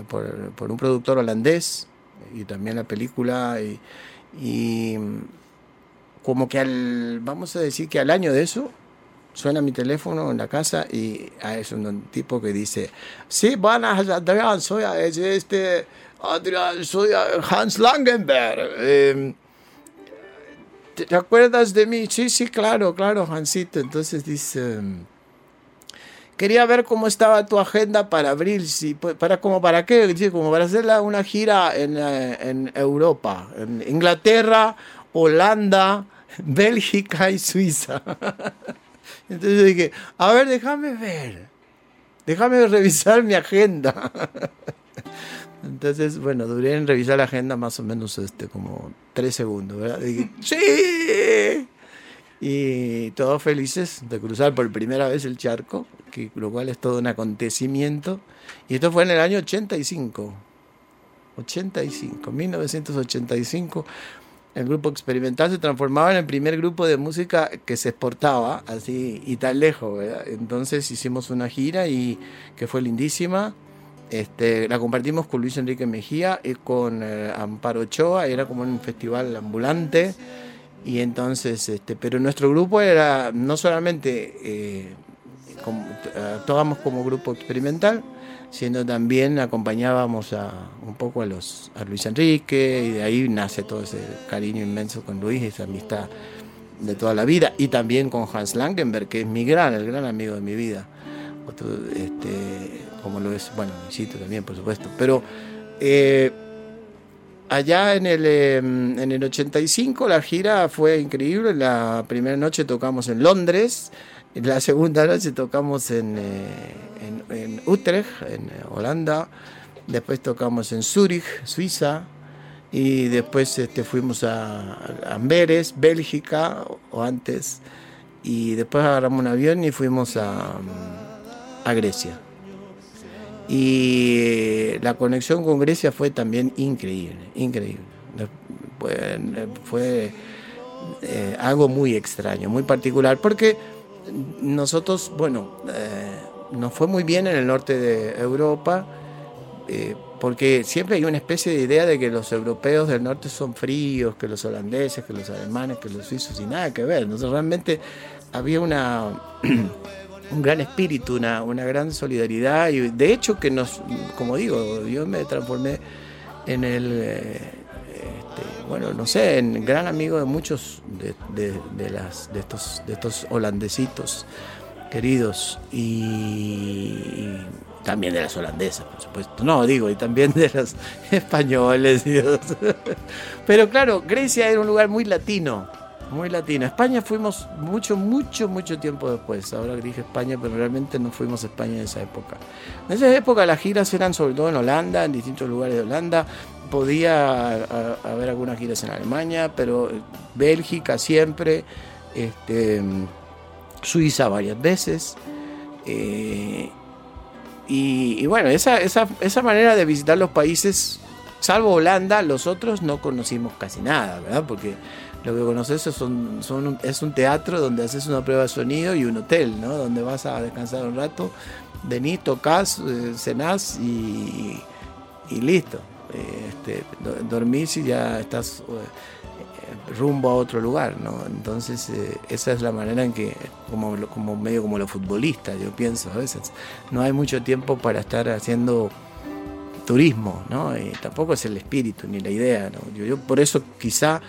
por, un productor holandés, y también la película, y, como que al, vamos a decir que al año de eso, suena mi teléfono en la casa y es un tipo que dice, sí, buenas, Adrián, soy este, Adrián, soy Hans Langenberg. Em, ¿Te acuerdas de mí? Sí, sí, claro, claro, Hansito. Entonces dice, quería ver cómo estaba tu agenda para abril, si, para, como para qué, dice, como para hacer una gira en, eh, en Europa, en Inglaterra, Holanda, *laughs* Bélgica y Suiza. *laughs* Entonces dije, a ver, déjame ver, déjame revisar mi agenda. *laughs* Entonces, bueno, duré en revisar la agenda más o menos este, como tres segundos, ¿verdad? Dije, *laughs* ¡sí! Y todos felices de cruzar por primera vez el charco, que, lo cual es todo un acontecimiento. Y esto fue en el año 85. 85, 1985 el grupo experimental se transformaba en el primer grupo de música que se exportaba así y tan lejos. Entonces hicimos una gira y que fue lindísima. Este, la compartimos con Luis Enrique Mejía y con eh, Amparo Ochoa, era como un festival ambulante. Y entonces, este, pero nuestro grupo era no solamente eh, actuábamos como grupo experimental, siendo también acompañábamos un poco a, los, a Luis Enrique y de ahí nace todo ese cariño inmenso con Luis, esa amistad de toda la vida. Y también con Hans Langenberg, que es mi gran, el gran amigo de mi vida, este, como lo es, bueno, también, por supuesto, pero eh, allá en el, em, en el 85 la gira fue increíble, la primera noche tocamos en Londres, la segunda noche tocamos en, eh, en, Utrecht, en Holanda. Después tocamos en Zúrich, Suiza. Y después este, fuimos a, Amberes, Bélgica, o antes. Y después agarramos un avión y fuimos a, a Grecia. Y la conexión con Grecia fue también increíble, increíble. Fue, eh, algo muy extraño, muy particular, porque nosotros, bueno, eh, nos fue muy bien en el norte de Europa, eh, porque siempre hay una especie de idea de que los europeos del norte son fríos, que los holandeses, que los alemanes, que los suizos, y nada que ver. Entonces realmente había una, *clears throat* un gran espíritu, una, una gran solidaridad, y de hecho que nos, como digo, yo me transformé en el... Eh, bueno, no sé, en gran amigo de muchos de, las, de, estos, de estos holandesitos queridos y, también de las holandesas, por supuesto. No, digo, y también de los *laughs* españoles. Dios. Pero claro, Grecia era un lugar muy latino, muy latina. España fuimos mucho, mucho, mucho tiempo después. Ahora dije España, pero realmente no fuimos a España en esa época. En esa época las giras eran sobre todo en Holanda, en distintos lugares de Holanda. Podía haber algunas giras en Alemania, pero Bélgica siempre, este, Suiza varias veces. Eh, y, bueno, esa, esa, esa manera de visitar los países, salvo Holanda, los otros no conocimos casi nada, ¿verdad? Porque lo que conoces es un teatro donde haces una prueba de sonido y un hotel, ¿no? Donde vas a descansar un rato, venís, tocas, eh, cenás y, listo. Eh, este, dormís y ya estás eh, rumbo a otro lugar, ¿no? Entonces esa es la manera en que, como, medio como los futbolistas, yo pienso a veces, no hay mucho tiempo para estar haciendo turismo, ¿no? Tampoco es el espíritu ni la idea, ¿no? yo por eso quizá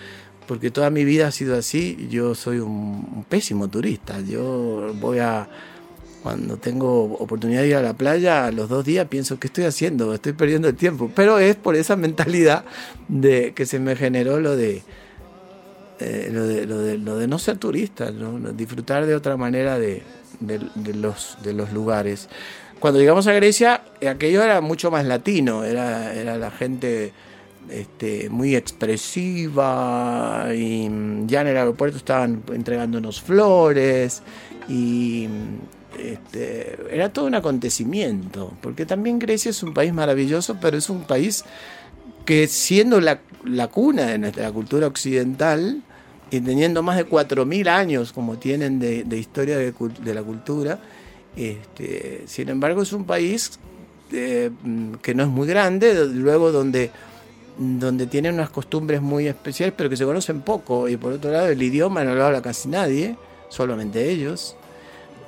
porque toda mi vida ha sido así. Yo soy un, pésimo turista. Yo voy a, cuando tengo oportunidad de ir a la playa, a los dos días pienso, ¿qué estoy haciendo? Estoy perdiendo el tiempo. Pero es por esa mentalidad de que se me generó lo de, eh, lo, de lo, de no ser turista, disfrutar de otra manera de, los, de los lugares. Cuando llegamos a Grecia, aquello era mucho más latino, era, era la gente este, muy expresiva y ya en el aeropuerto estaban entregándonos flores y este, era todo un acontecimiento, porque también Grecia es un país maravilloso, pero es un país que siendo la, cuna de nuestra cultura occidental y teniendo más de 4.000 años como tienen de, historia de, la cultura, este, sin embargo es un país eh, que no es muy grande, luego donde donde tienen unas costumbres muy especiales, pero que se conocen poco. Y por otro lado, el idioma no lo habla casi nadie, solamente ellos.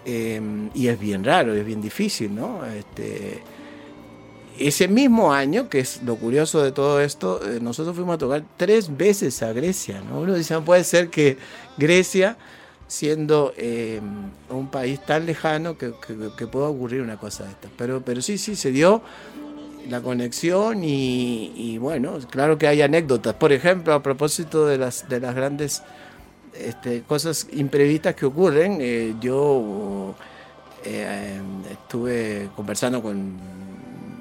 Em, y es bien raro, es bien difícil, ¿no? Este, ese mismo año, que es lo curioso de todo esto, eh, nosotros fuimos a tocar tres veces a Grecia, ¿no? Uno dice, no puede ser que Grecia, siendo em, un país tan lejano, que, que, pueda ocurrir una cosa de esta. Pero, pero sí, sí, se dio la conexión y, bueno, claro que hay anécdotas. Por ejemplo, a propósito de las, de las grandes este, cosas imprevistas que ocurren, eh, yo eh, estuve conversando con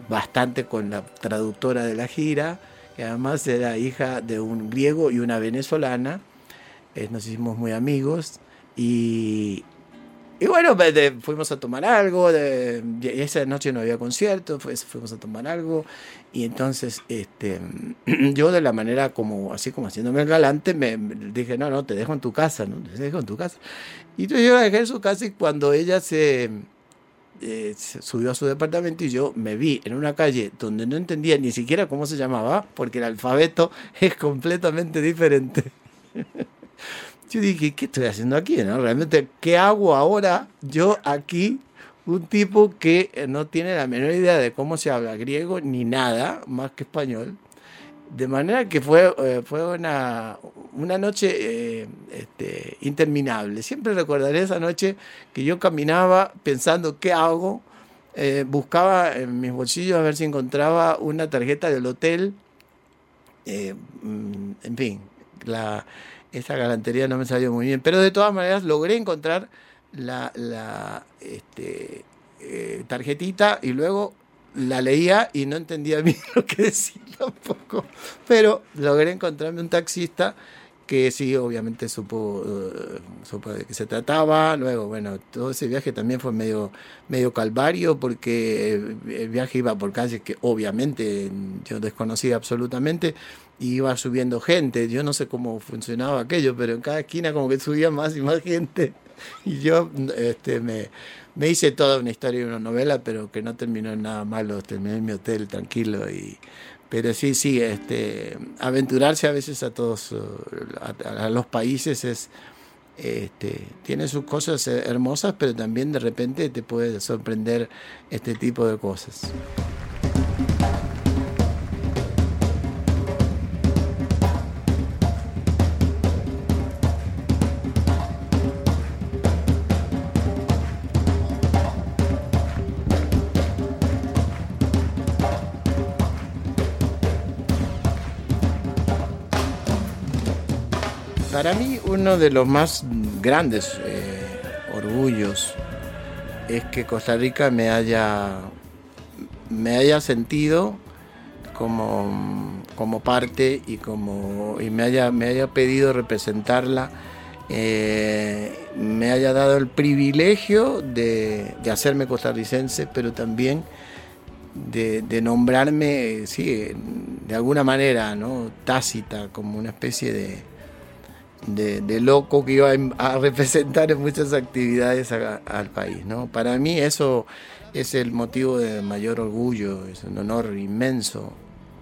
bastante con la traductora de la gira, que además era hija de un griego y una venezolana. Eh, nos hicimos muy amigos y, y bueno, fuimos a tomar algo, de, esa noche no había concierto, fuimos a tomar algo y entonces este, *clears throat* yo de la manera como, así como haciéndome el galante, me, dije, no, no, te dejo en tu casa, ¿no? Te dejo en tu casa. Y entonces yo la dejé en su casa y cuando ella se, eh, se subió a su departamento y yo me vi en una calle donde no entendía ni siquiera cómo se llamaba, porque el alfabeto *laughs* es completamente diferente. *laughs* Yo dije, ¿qué estoy haciendo aquí? Realmente, ¿qué hago ahora yo aquí? Un tipo que eh, no tiene la menor idea de cómo se habla griego ni nada más que español. De manera que fue, eh, fue una, una noche eh, este, interminable. Siempre recordaré esa noche que yo caminaba pensando, ¿qué hago? buscaba en mis bolsillos a ver si encontraba una tarjeta del hotel. Mm, en fin, la, esa galantería no me salió muy bien, pero de todas maneras logré encontrar la, la este, eh, tarjetita y luego la leía y no entendía *laughs* bien lo que decía tampoco, pero logré encontrarme un taxista que sí, obviamente supo, uh, supo, de qué se trataba. Luego, bueno, todo ese viaje también fue medio, medio calvario porque el viaje iba por calles que obviamente yo desconocía absolutamente y iba subiendo gente. Yo no sé cómo funcionaba aquello, pero en cada esquina como que subía más y más gente. *laughs* Y yo este, me, me hice toda una historia y una novela, pero que no terminó en nada malo. Terminé en mi hotel tranquilo y pero sí, sí, este, aventurarse a veces a todos, a, los países es, este, tiene sus cosas hermosas, pero también de repente te puede sorprender este tipo de cosas. Uno de los más grandes eh, orgullos es que Costa Rica me haya, me haya sentido como, como parte y, como, y me, haya, me haya pedido representarla, eh, me haya dado el privilegio de, hacerme costarricense, pero también de, nombrarme, sí, de alguna manera, ¿no? tácita, como una especie de, de, loco que iba a, representar en muchas actividades al país. ¿no? Para mí eso es el motivo de mayor orgullo, es un honor inmenso.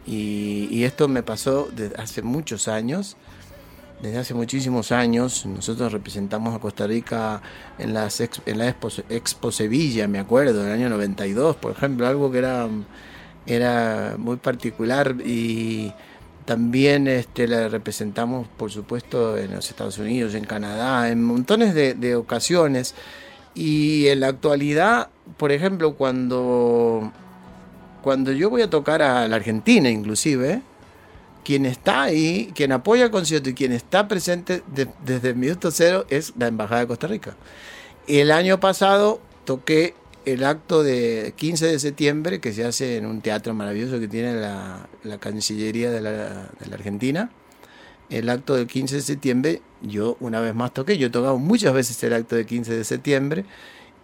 Y, esto me pasó desde hace muchos años, desde hace muchísimos años. Nosotros representamos a Costa Rica en, las en la Expo, Expo Sevilla, me acuerdo, en el año 92, por ejemplo, algo que era, era muy particular y también este, la representamos, por supuesto, en los Estados Unidos, en Canadá, en montones de, ocasiones. Y en la actualidad, por ejemplo, cuando, cuando yo voy a tocar a la Argentina, inclusive, quien está ahí, quien apoya el concierto y quien está presente desde el minuto cero es la Embajada de Costa Rica. El año pasado toqué el acto de 15 de septiembre que se hace en un teatro maravilloso que tiene la, Cancillería de la, Argentina. El acto del 15 de septiembre, yo una vez más toqué, yo he tocado muchas veces el acto del 15 de septiembre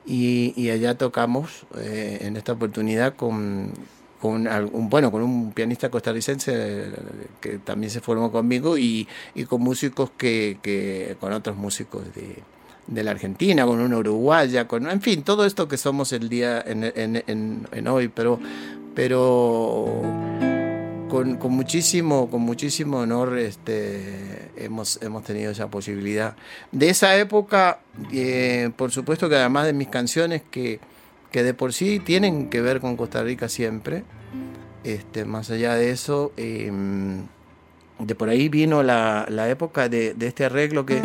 y, allá tocamos eh, en esta oportunidad con, con un, bueno, con un pianista costarricense eh, que también se formó conmigo y, y con músicos que, que, con otros músicos de, de la Argentina, con una uruguaya, con, en fin, todo esto que somos el día en, hoy, pero, pero con, muchísimo, con muchísimo honor este, hemos, hemos tenido esa posibilidad. De esa época, eh, por supuesto que además de mis canciones que, que de por sí tienen que ver con Costa Rica siempre, este, más allá de eso, em, de por ahí vino la, la época de, de este arreglo que...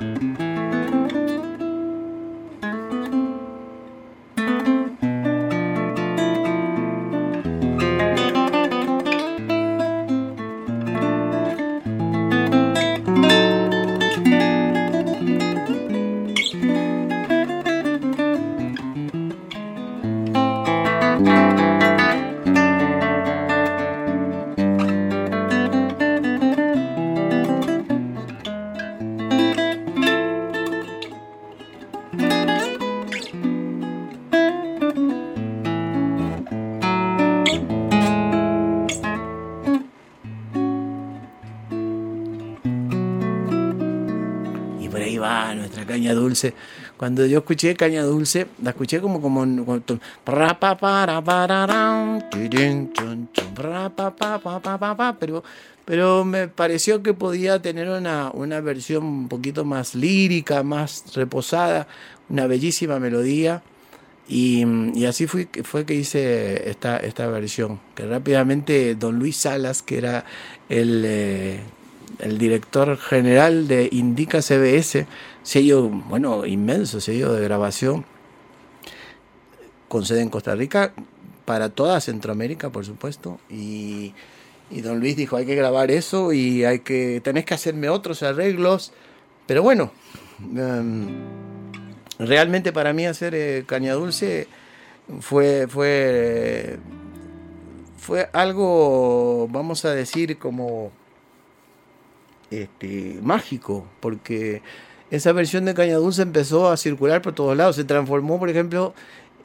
Mm-hmm. Cuando yo escuché caña dulce, la escuché como como, pero pero me pareció que podía tener una, una versión un poquito más lírica, más reposada, una bellísima melodía. Y, y, así fue, fue que hice esta, esta versión, que rápidamente don Luis Salas, que era el, eh, el director general de Indica CBS, sello, bueno, inmenso, sello de grabación, con sede en Costa Rica, para toda Centroamérica, por supuesto, y, don Luis dijo, hay que grabar eso y hay que, tenés que hacerme otros arreglos, pero bueno, em, realmente para mí hacer eh, Caña Dulce fue, fue, fue algo, vamos a decir, como este, mágico, porque esa versión de Caña Dulce empezó a circular por todos lados. Se transformó, por ejemplo,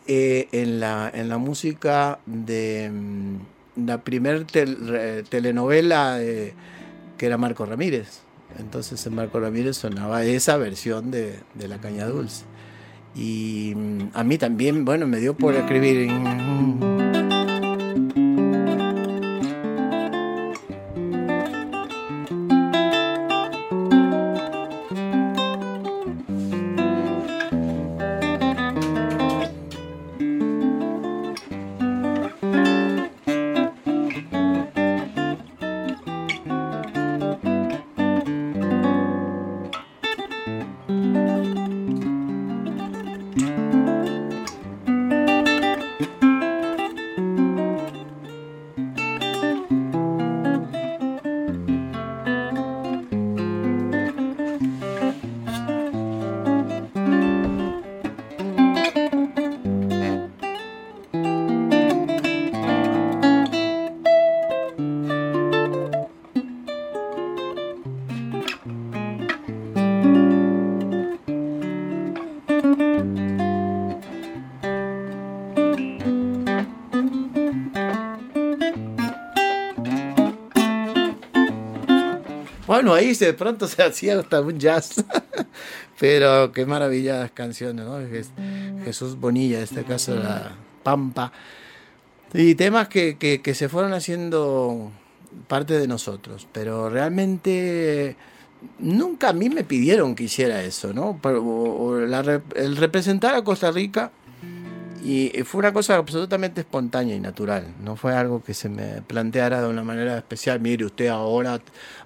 eh, en, la, en la música de mm, la primer telenovela que era Marco Ramírez. Entonces en Marco Ramírez sonaba esa versión de, de la Caña Dulce. Y mm, a mí también, bueno, me dio por escribir. De pronto se hacía hasta un jazz. *laughs* Pero qué maravillas canciones, ¿no? Jesús Bonilla, en este caso la Pampa. Y temas que, que, se fueron haciendo parte de nosotros. Pero realmente nunca a mí me pidieron que hiciera eso, ¿no? el representar a Costa Rica y fue una cosa absolutamente espontánea y natural. No fue algo que se me planteara de una manera especial. Mire, usted ahora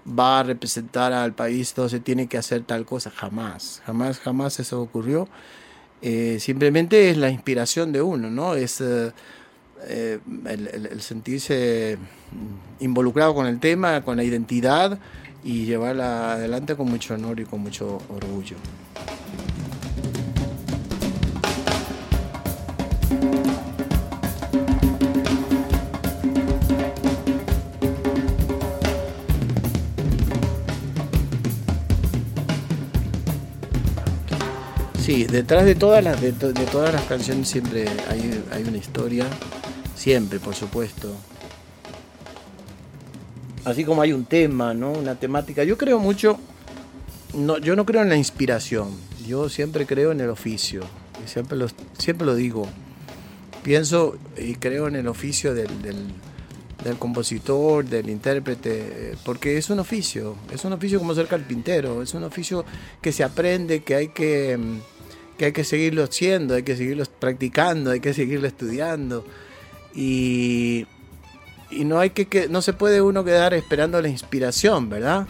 va a representar al país, entonces tiene que hacer tal cosa. Jamás, jamás, jamás eso ocurrió. Eh, simplemente es la inspiración de uno, ¿no? Es eh, eh, el, sentirse involucrado con el tema, con la identidad y llevarla adelante con mucho honor y con mucho orgullo. Sí, detrás de todas las, de, todas las canciones siempre hay, hay, una historia, siempre, por supuesto. Así como hay un tema, ¿no? Una temática. Yo creo mucho, no, yo no creo en la inspiración, yo siempre creo en el oficio, siempre, lo, siempre lo digo. Pienso y creo en el oficio del, del compositor, del intérprete, porque es un oficio, es un oficio como ser carpintero, es un oficio que se aprende, que hay que que hay que seguirlo haciendo, hay que seguirlo practicando, hay que seguirlo estudiando. Y, y no, hay que, no se puede uno quedar esperando la inspiración, ¿verdad?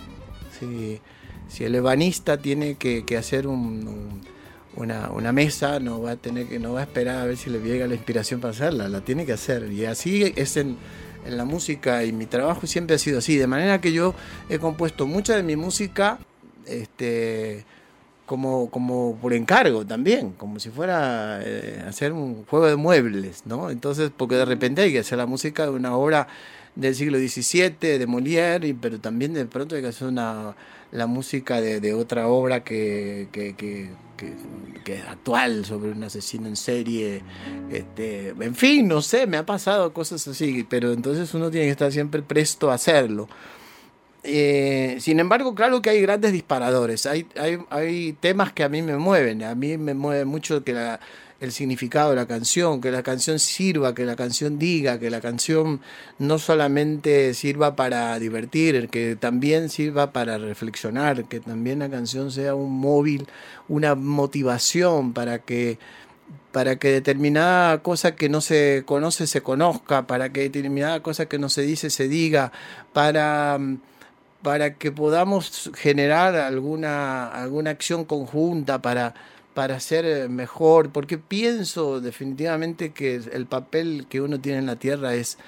Si, si el ebanista tiene que, hacer una, una, mesa, no va a tener que, no va a esperar a ver si le llega la inspiración para hacerla, la tiene que hacer. Y así es en, en la música y mi trabajo siempre ha sido así. De manera que yo he compuesto mucha de mi música este, como, como por encargo también, como si fuera eh, hacer un juego de muebles, ¿no? Entonces, porque de repente hay que hacer la música de una obra del siglo XVII, de Molière, pero también de pronto hay que hacer una, la música de, otra obra que, que, que, que, es actual, sobre un asesino en serie. Este, en fin, no sé, me ha pasado cosas así, pero entonces uno tiene que estar siempre presto a hacerlo. Eh, sin embargo, claro que hay grandes disparadores. Hay, hay, temas que a mí me mueven. A mí me mueve mucho que el significado de la canción, que la canción sirva, que la canción diga, que la canción no solamente sirva para divertir, que también sirva para reflexionar, que también la canción sea un móvil, una motivación para que para que determinada cosa que no se conoce se conozca, para que determinada cosa que no se dice se diga, para para que podamos generar alguna, alguna acción conjunta para, para ser mejor, porque pienso definitivamente que el papel que uno tiene en la tierra es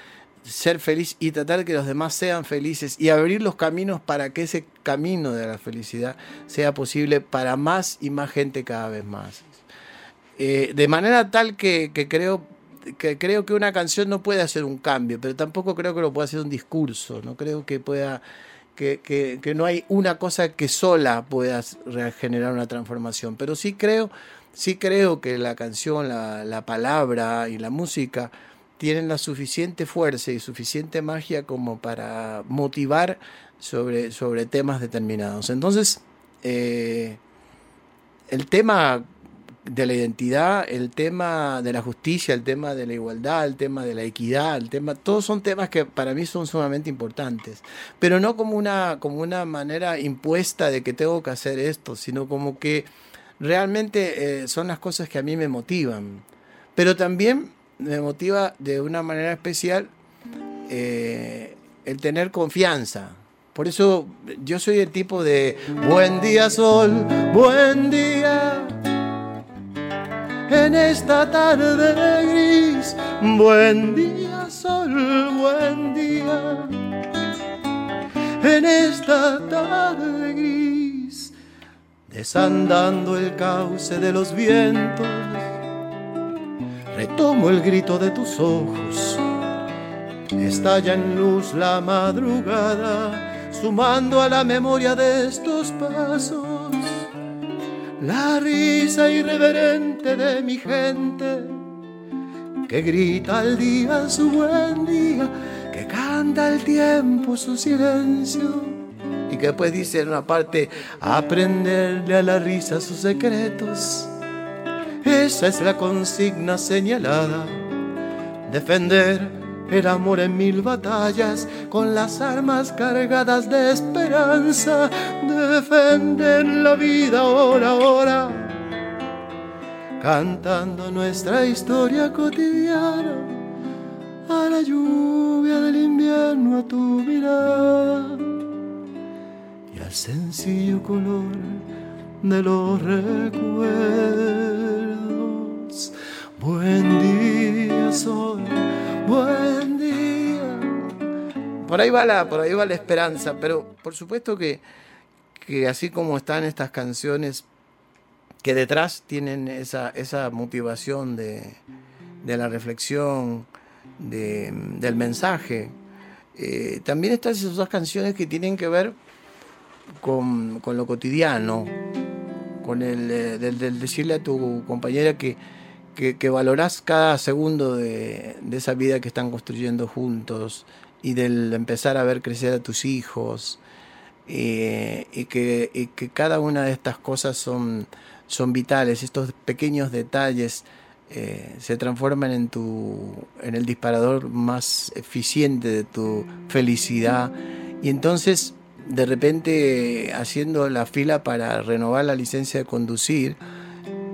ser feliz y tratar de que los demás sean felices y abrir los caminos para que ese camino de la felicidad sea posible para más y más gente cada vez más. Eh, de manera tal que, que, creo que creo que una canción no puede hacer un cambio, pero tampoco creo que lo pueda hacer un discurso, no creo que pueda que, no hay una cosa que sola pueda generar una transformación, pero sí creo, sí creo que la canción, la, palabra y la música tienen la suficiente fuerza y suficiente magia como para motivar sobre, sobre temas determinados. Entonces, eh, el tema de la identidad, el tema de la justicia, el tema de la igualdad, el tema de la equidad, el tema, todos son temas que para mí son sumamente importantes, pero no como una, como una manera impuesta de que tengo que hacer esto, sino como que realmente eh, son las cosas que a mí me motivan. Pero también me motiva de una manera especial eh, el tener confianza. Por eso yo soy el tipo de buen día sol, buen día en esta tarde gris. Buen día, sol, buen día. En esta tarde gris, desandando el cauce de los vientos, retomo el grito de tus ojos. Estalla en luz la madrugada, sumando a la memoria de estos pasos la risa irreverente de mi gente que grita al día su buen día, que canta el tiempo su silencio y que después dice en una parte, aprenderle a la risa sus secretos. Esa es la consigna señalada, defender el amor en mil batallas con las armas cargadas de esperanza, defender la vida hora a hora, cantando nuestra historia cotidiana a la lluvia del invierno, a tu mirada y al sencillo color de los recuerdos. Buen día, sol, buen día. Por ahí va la, por ahí va la esperanza, pero por supuesto que, que así como están estas canciones que detrás tienen esa, esa motivación de, de la reflexión, del mensaje. Eh, también están esas canciones que tienen que ver con, lo cotidiano, con el eh, del, decirle a tu compañera que, que, valorás cada segundo de, esa vida que están construyendo juntos y del empezar a ver crecer a tus hijos eh, y, que, que cada una de estas cosas son, son vitales, estos pequeños detalles eh, se transforman en, tu, en el disparador más eficiente de tu felicidad. Y entonces, de repente, haciendo la fila para renovar la licencia de conducir,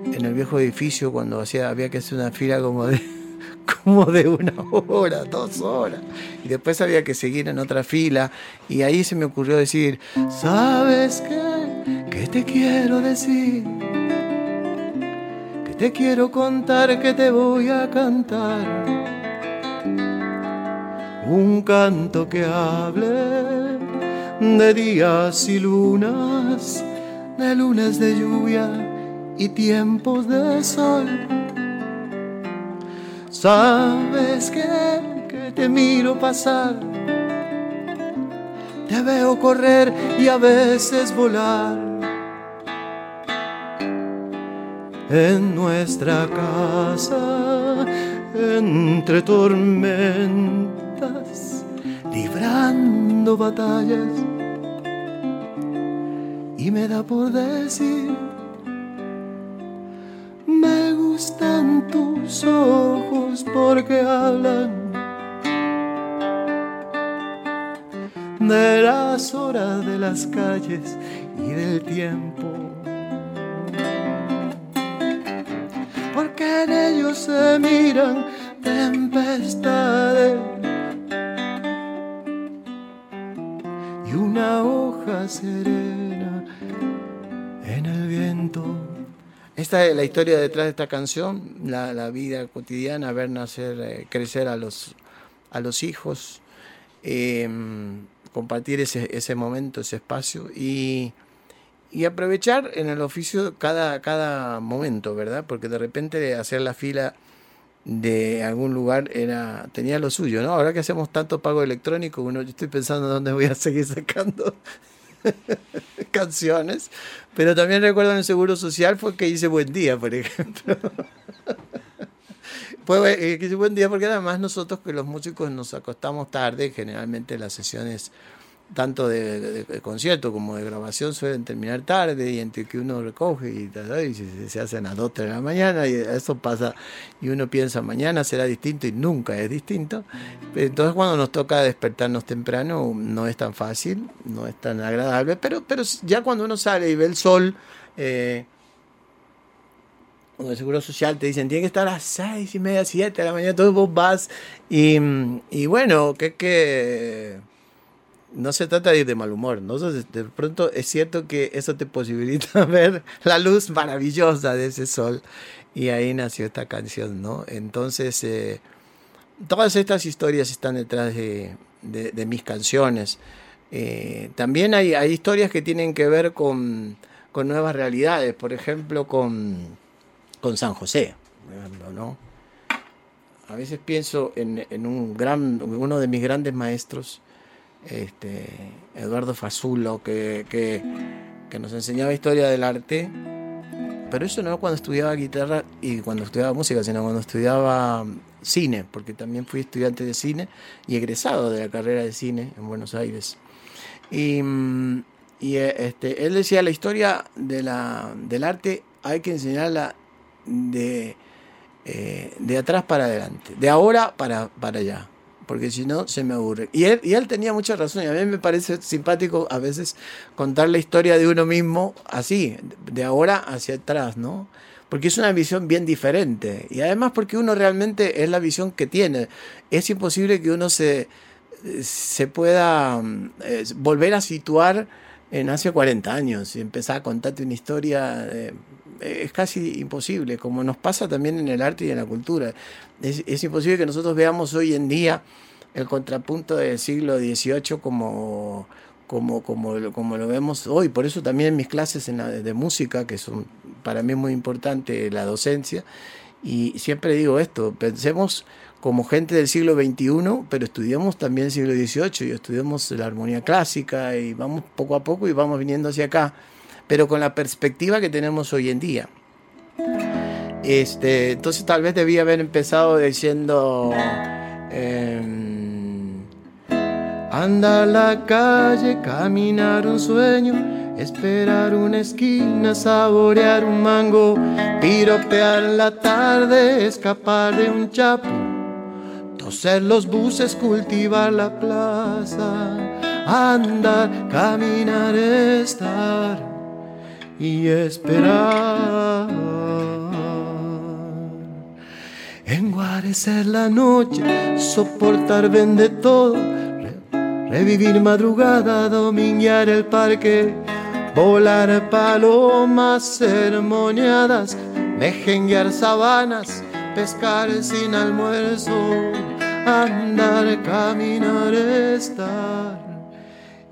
en el viejo edificio, cuando hacía, había que hacer una fila como de, *laughs* como de una hora, dos horas, y después había que seguir en otra fila, y ahí se me ocurrió decir, ¿sabes qué? ¿Qué te quiero decir? te quiero contar que te voy a cantar. Un canto que hable de días y lunas, de lunes de lluvia y tiempos de sol. Sabes que, que te miro pasar, te veo correr y a veces volar en nuestra casa, entre tormentas, librando batallas. Y me da por decir, me gustan tus ojos porque hablan de las horas de las calles y del tiempo porque en ellos se miran tempestades y una hoja serena en el viento. Esta es la historia detrás de esta canción, la, vida cotidiana, ver nacer, eh, crecer a los, a los hijos, em, compartir ese, ese momento, ese espacio y y aprovechar en el oficio cada, cada momento, ¿verdad? Porque de repente hacer la fila de algún lugar era tenía lo suyo, ¿no? Ahora que hacemos tanto pago electrónico, uno yo estoy pensando dónde voy a seguir sacando *laughs* canciones, pero también recuerdo en el Seguro Social fue que hice Buen Día, por ejemplo. *laughs* pues que hice Buen Día porque además nosotros que los músicos nos acostamos tarde, generalmente las sesiones tanto de, concierto como de grabación suelen terminar tarde y entre que uno recoge y, se, hacen a las 2, de la mañana y eso pasa y uno piensa mañana será distinto y nunca es distinto. Entonces cuando nos toca despertarnos temprano no es tan fácil, no es tan agradable, pero, pero ya cuando uno sale y ve el sol, eh, el Seguro Social te dicen, tiene que estar a las seis y media, siete de la mañana, todos vos vas y, y bueno, que que no se trata de ir de mal humor. De pronto es cierto que eso te posibilita *laughs* ver la luz maravillosa de ese sol y ahí nació esta canción, ¿no? Entonces, eh, todas estas historias están detrás de, mis canciones. Eh, también hay, historias que tienen que ver con, nuevas realidades, por ejemplo, con, San José. A veces pienso en, en un gran, uno de mis grandes maestros, este, Eduardo Fasulo, que, que, nos enseñaba historia del arte, pero eso no cuando estudiaba guitarra y cuando estudiaba música, sino cuando estudiaba cine, porque también fui estudiante de cine y egresado de la carrera de cine en Buenos Aires. Y, Y eh, este, él decía, la historia de la, del arte hay que enseñarla de, eh, de atrás para adelante, de ahora para, para allá, porque si no se me aburre. Y él, y él tenía mucha razón, y a mí me parece simpático a veces contar la historia de uno mismo así, de ahora hacia atrás, ¿no? Porque es una visión bien diferente. Y además porque uno realmente es la visión que tiene. Es imposible que uno se, se pueda eh, volver a situar en hace 40 años y empezar a contarte una historia eh, es casi imposible, como nos pasa también en el arte y en la cultura. Es, imposible que nosotros veamos hoy en día el contrapunto del siglo XVIII como, como, como, como lo vemos hoy. Por eso también en mis clases en de música, que son para mí muy importante la docencia, y siempre digo esto, pensemos como gente del siglo XXI, pero estudiamos también el siglo XVIII y estudiamos la armonía clásica y vamos poco a poco y vamos viniendo hacia acá, pero con la perspectiva que tenemos hoy en día. Este, entonces tal vez debía haber empezado diciendo... Em, anda a la calle, caminar un sueño, esperar una esquina, saborear un mango, piropear la tarde, escapar de un chapo Toser los buses, cultivar la plaza, andar, caminar, estar y esperar. Enguarecer la noche, soportar vende todo, revivir madrugada, dominguear el parque, volar palomas sermoneadas, mejenguear sabanas, pescar sin almuerzo andar, caminar, estar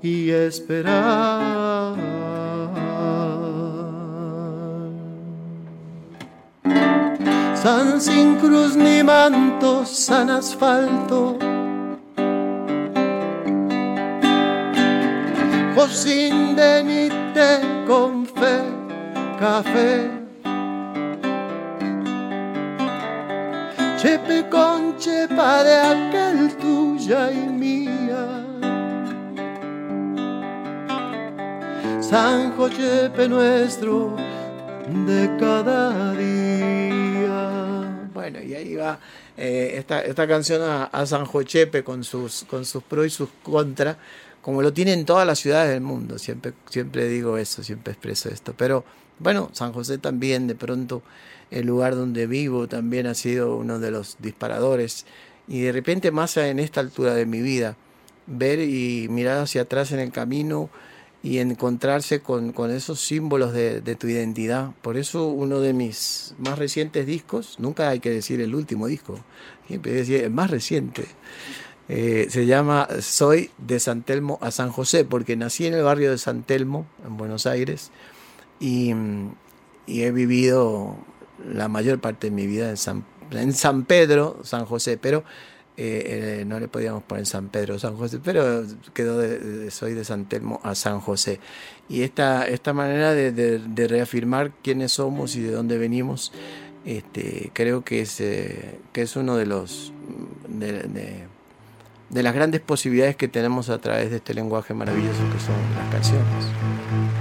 y esperar. San sin cruz ni manto, san asfalto. Josín de Nite con fe, café chepe con chepa de aquel tuya y mía. San Chepe nuestro de cada día. Bueno, y ahí va eh, esta, esta, canción a, San Jochepe con sus, con sus pros y sus contras, como lo tienen todas las ciudades del mundo. Siempre, siempre digo eso, siempre expreso esto. Pero bueno, San José también de pronto el lugar donde vivo también ha sido uno de los disparadores. Y de repente, más en esta altura de mi vida, ver y mirar hacia atrás en el camino y encontrarse con, esos símbolos de, tu identidad. Por eso uno de mis más recientes discos, nunca hay que decir el último disco, siempre decir el más reciente, eh, se llama Soy de San Telmo a San José, porque nací en el barrio de San Telmo, en Buenos Aires, y, y he vivido la mayor parte de mi vida en San, en San Pedro, San José, pero eh, eh, no le podíamos poner San Pedro, San José, pero quedó de, soy de San Telmo a San José. Y esta, esta manera de, reafirmar quiénes somos y de dónde venimos, este, creo que es, eh, que es uno de los de las grandes posibilidades que tenemos a través de este lenguaje maravilloso que son las canciones.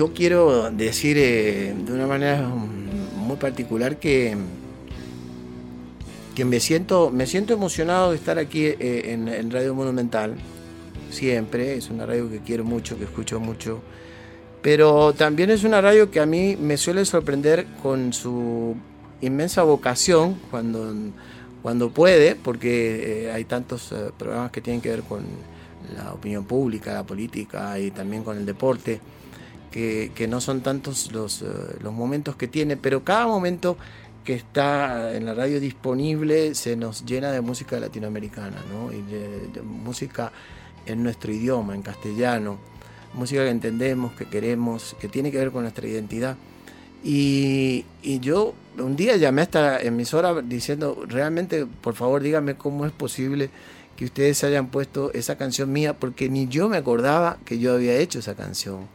Yo quiero decir eh, de una manera muy particular que, que me, siento, me siento emocionado de estar aquí eh, en, Radio Monumental, siempre, es una radio que quiero mucho, que escucho mucho, pero también es una radio que a mí me suele sorprender con su inmensa vocación cuando, cuando puede, porque eh, hay tantos programas que tienen que ver con la opinión pública, la política y también con el deporte que, no son tantos los, eh, los momentos que tiene, pero cada momento que está en la radio disponible se nos llena de música latinoamericana, ¿no? Música en nuestro idioma, en castellano, música que entendemos, que queremos, que tiene que ver con nuestra identidad. Y, y, yo un día llamé a esta emisora diciendo, realmente, por favor, dígame cómo es posible que ustedes hayan puesto esa canción mía, porque ni yo me acordaba que yo había hecho esa canción.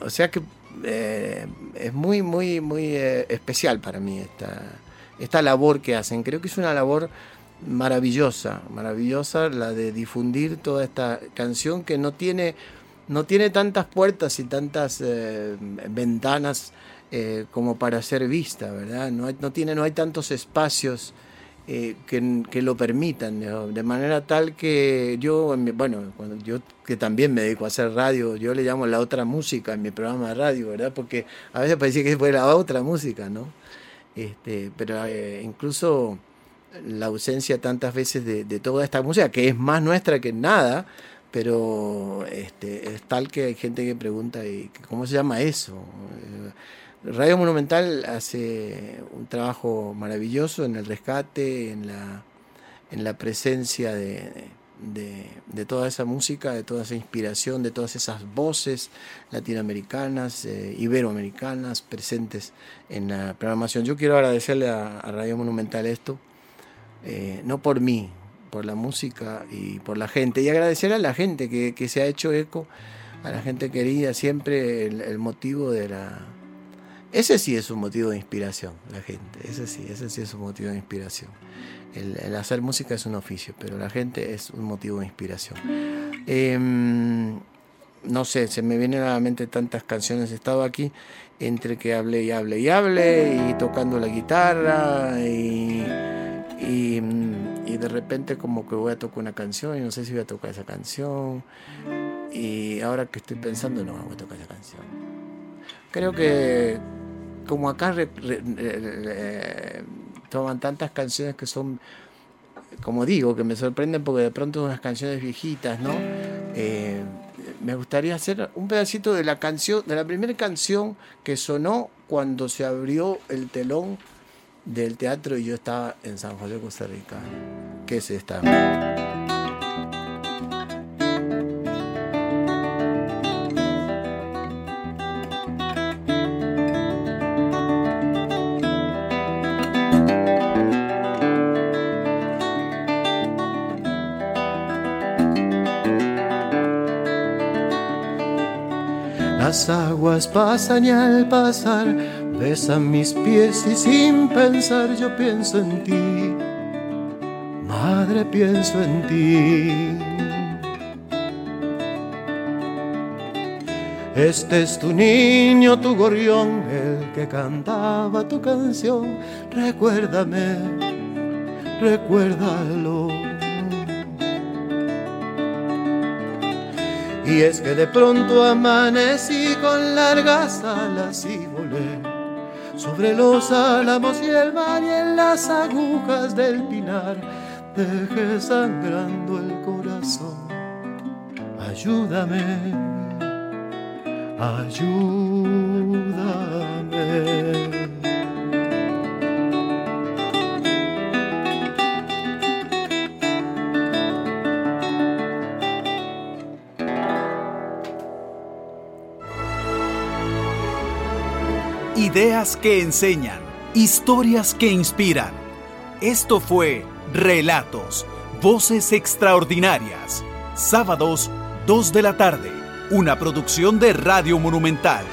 O sea que eh, es muy, muy, muy eh, especial para mí esta, esta labor que hacen. Creo que es una labor maravillosa, maravillosa la de difundir toda esta canción que no tiene, no tiene tantas puertas y tantas eh, ventanas como para ser vista, ¿verdad? No, no, tiene, no hay tantos espacios eh, que, lo permitan, de manera tal que yo, bueno, cuando yo que también me dedico a hacer radio, yo le llamo la otra música en mi programa de radio, ¿verdad? Porque a veces parecía que fue la otra música, ¿no? Este, pero eh, incluso la ausencia tantas veces de, toda esta música, que es más nuestra que nada, pero este, es tal que hay gente que pregunta, ¿y ¿cómo se llama eso? Radio Monumental hace un trabajo maravilloso en el rescate, en la, en la presencia de, toda esa música, de toda esa inspiración, de todas esas voces latinoamericanas, eh, iberoamericanas presentes en la programación. Yo quiero agradecerle a, Radio Monumental esto, eh, no por mí, por la música y por la gente, y agradecer a la gente que, se ha hecho eco, a la gente querida, siempre el motivo de la ese sí es un motivo de inspiración, la gente. Ese sí, ese sí es un motivo de inspiración. El, hacer música es un oficio, pero la gente es un motivo de inspiración. Em, no sé, se me vienen a la mente tantas canciones. He estado aquí entre que hable y hable y hable, y tocando la guitarra, y, y, y de repente como que voy a tocar una canción y no sé si voy a tocar esa canción. Y ahora que estoy pensando, no voy a tocar esa canción. Creo que como acá toman tantas canciones que son, como digo, que me sorprenden porque de pronto son unas canciones viejitas, ¿no? Eh, me gustaría hacer un pedacito de la canción, de la primera canción que sonó cuando se abrió el telón del teatro y yo estaba en San José, Costa Rica, que es esta. Las aguas pasan y al pasar besan mis pies y sin pensar yo pienso en ti. Madre, pienso en ti. Este es tu niño, tu gorrión, el que cantaba tu canción. Recuérdame, recuérdalo. Y es que de pronto amanecí con largas alas y volé sobre los álamos y el mar y en las agujas del pinar dejé sangrando el corazón. Ayúdame, ayúdame. Ideas que enseñan, historias que inspiran. Esto fue Relatos, Voces Extraordinarias. Sábados, 2 de la tarde. Una producción de Radio Monumental.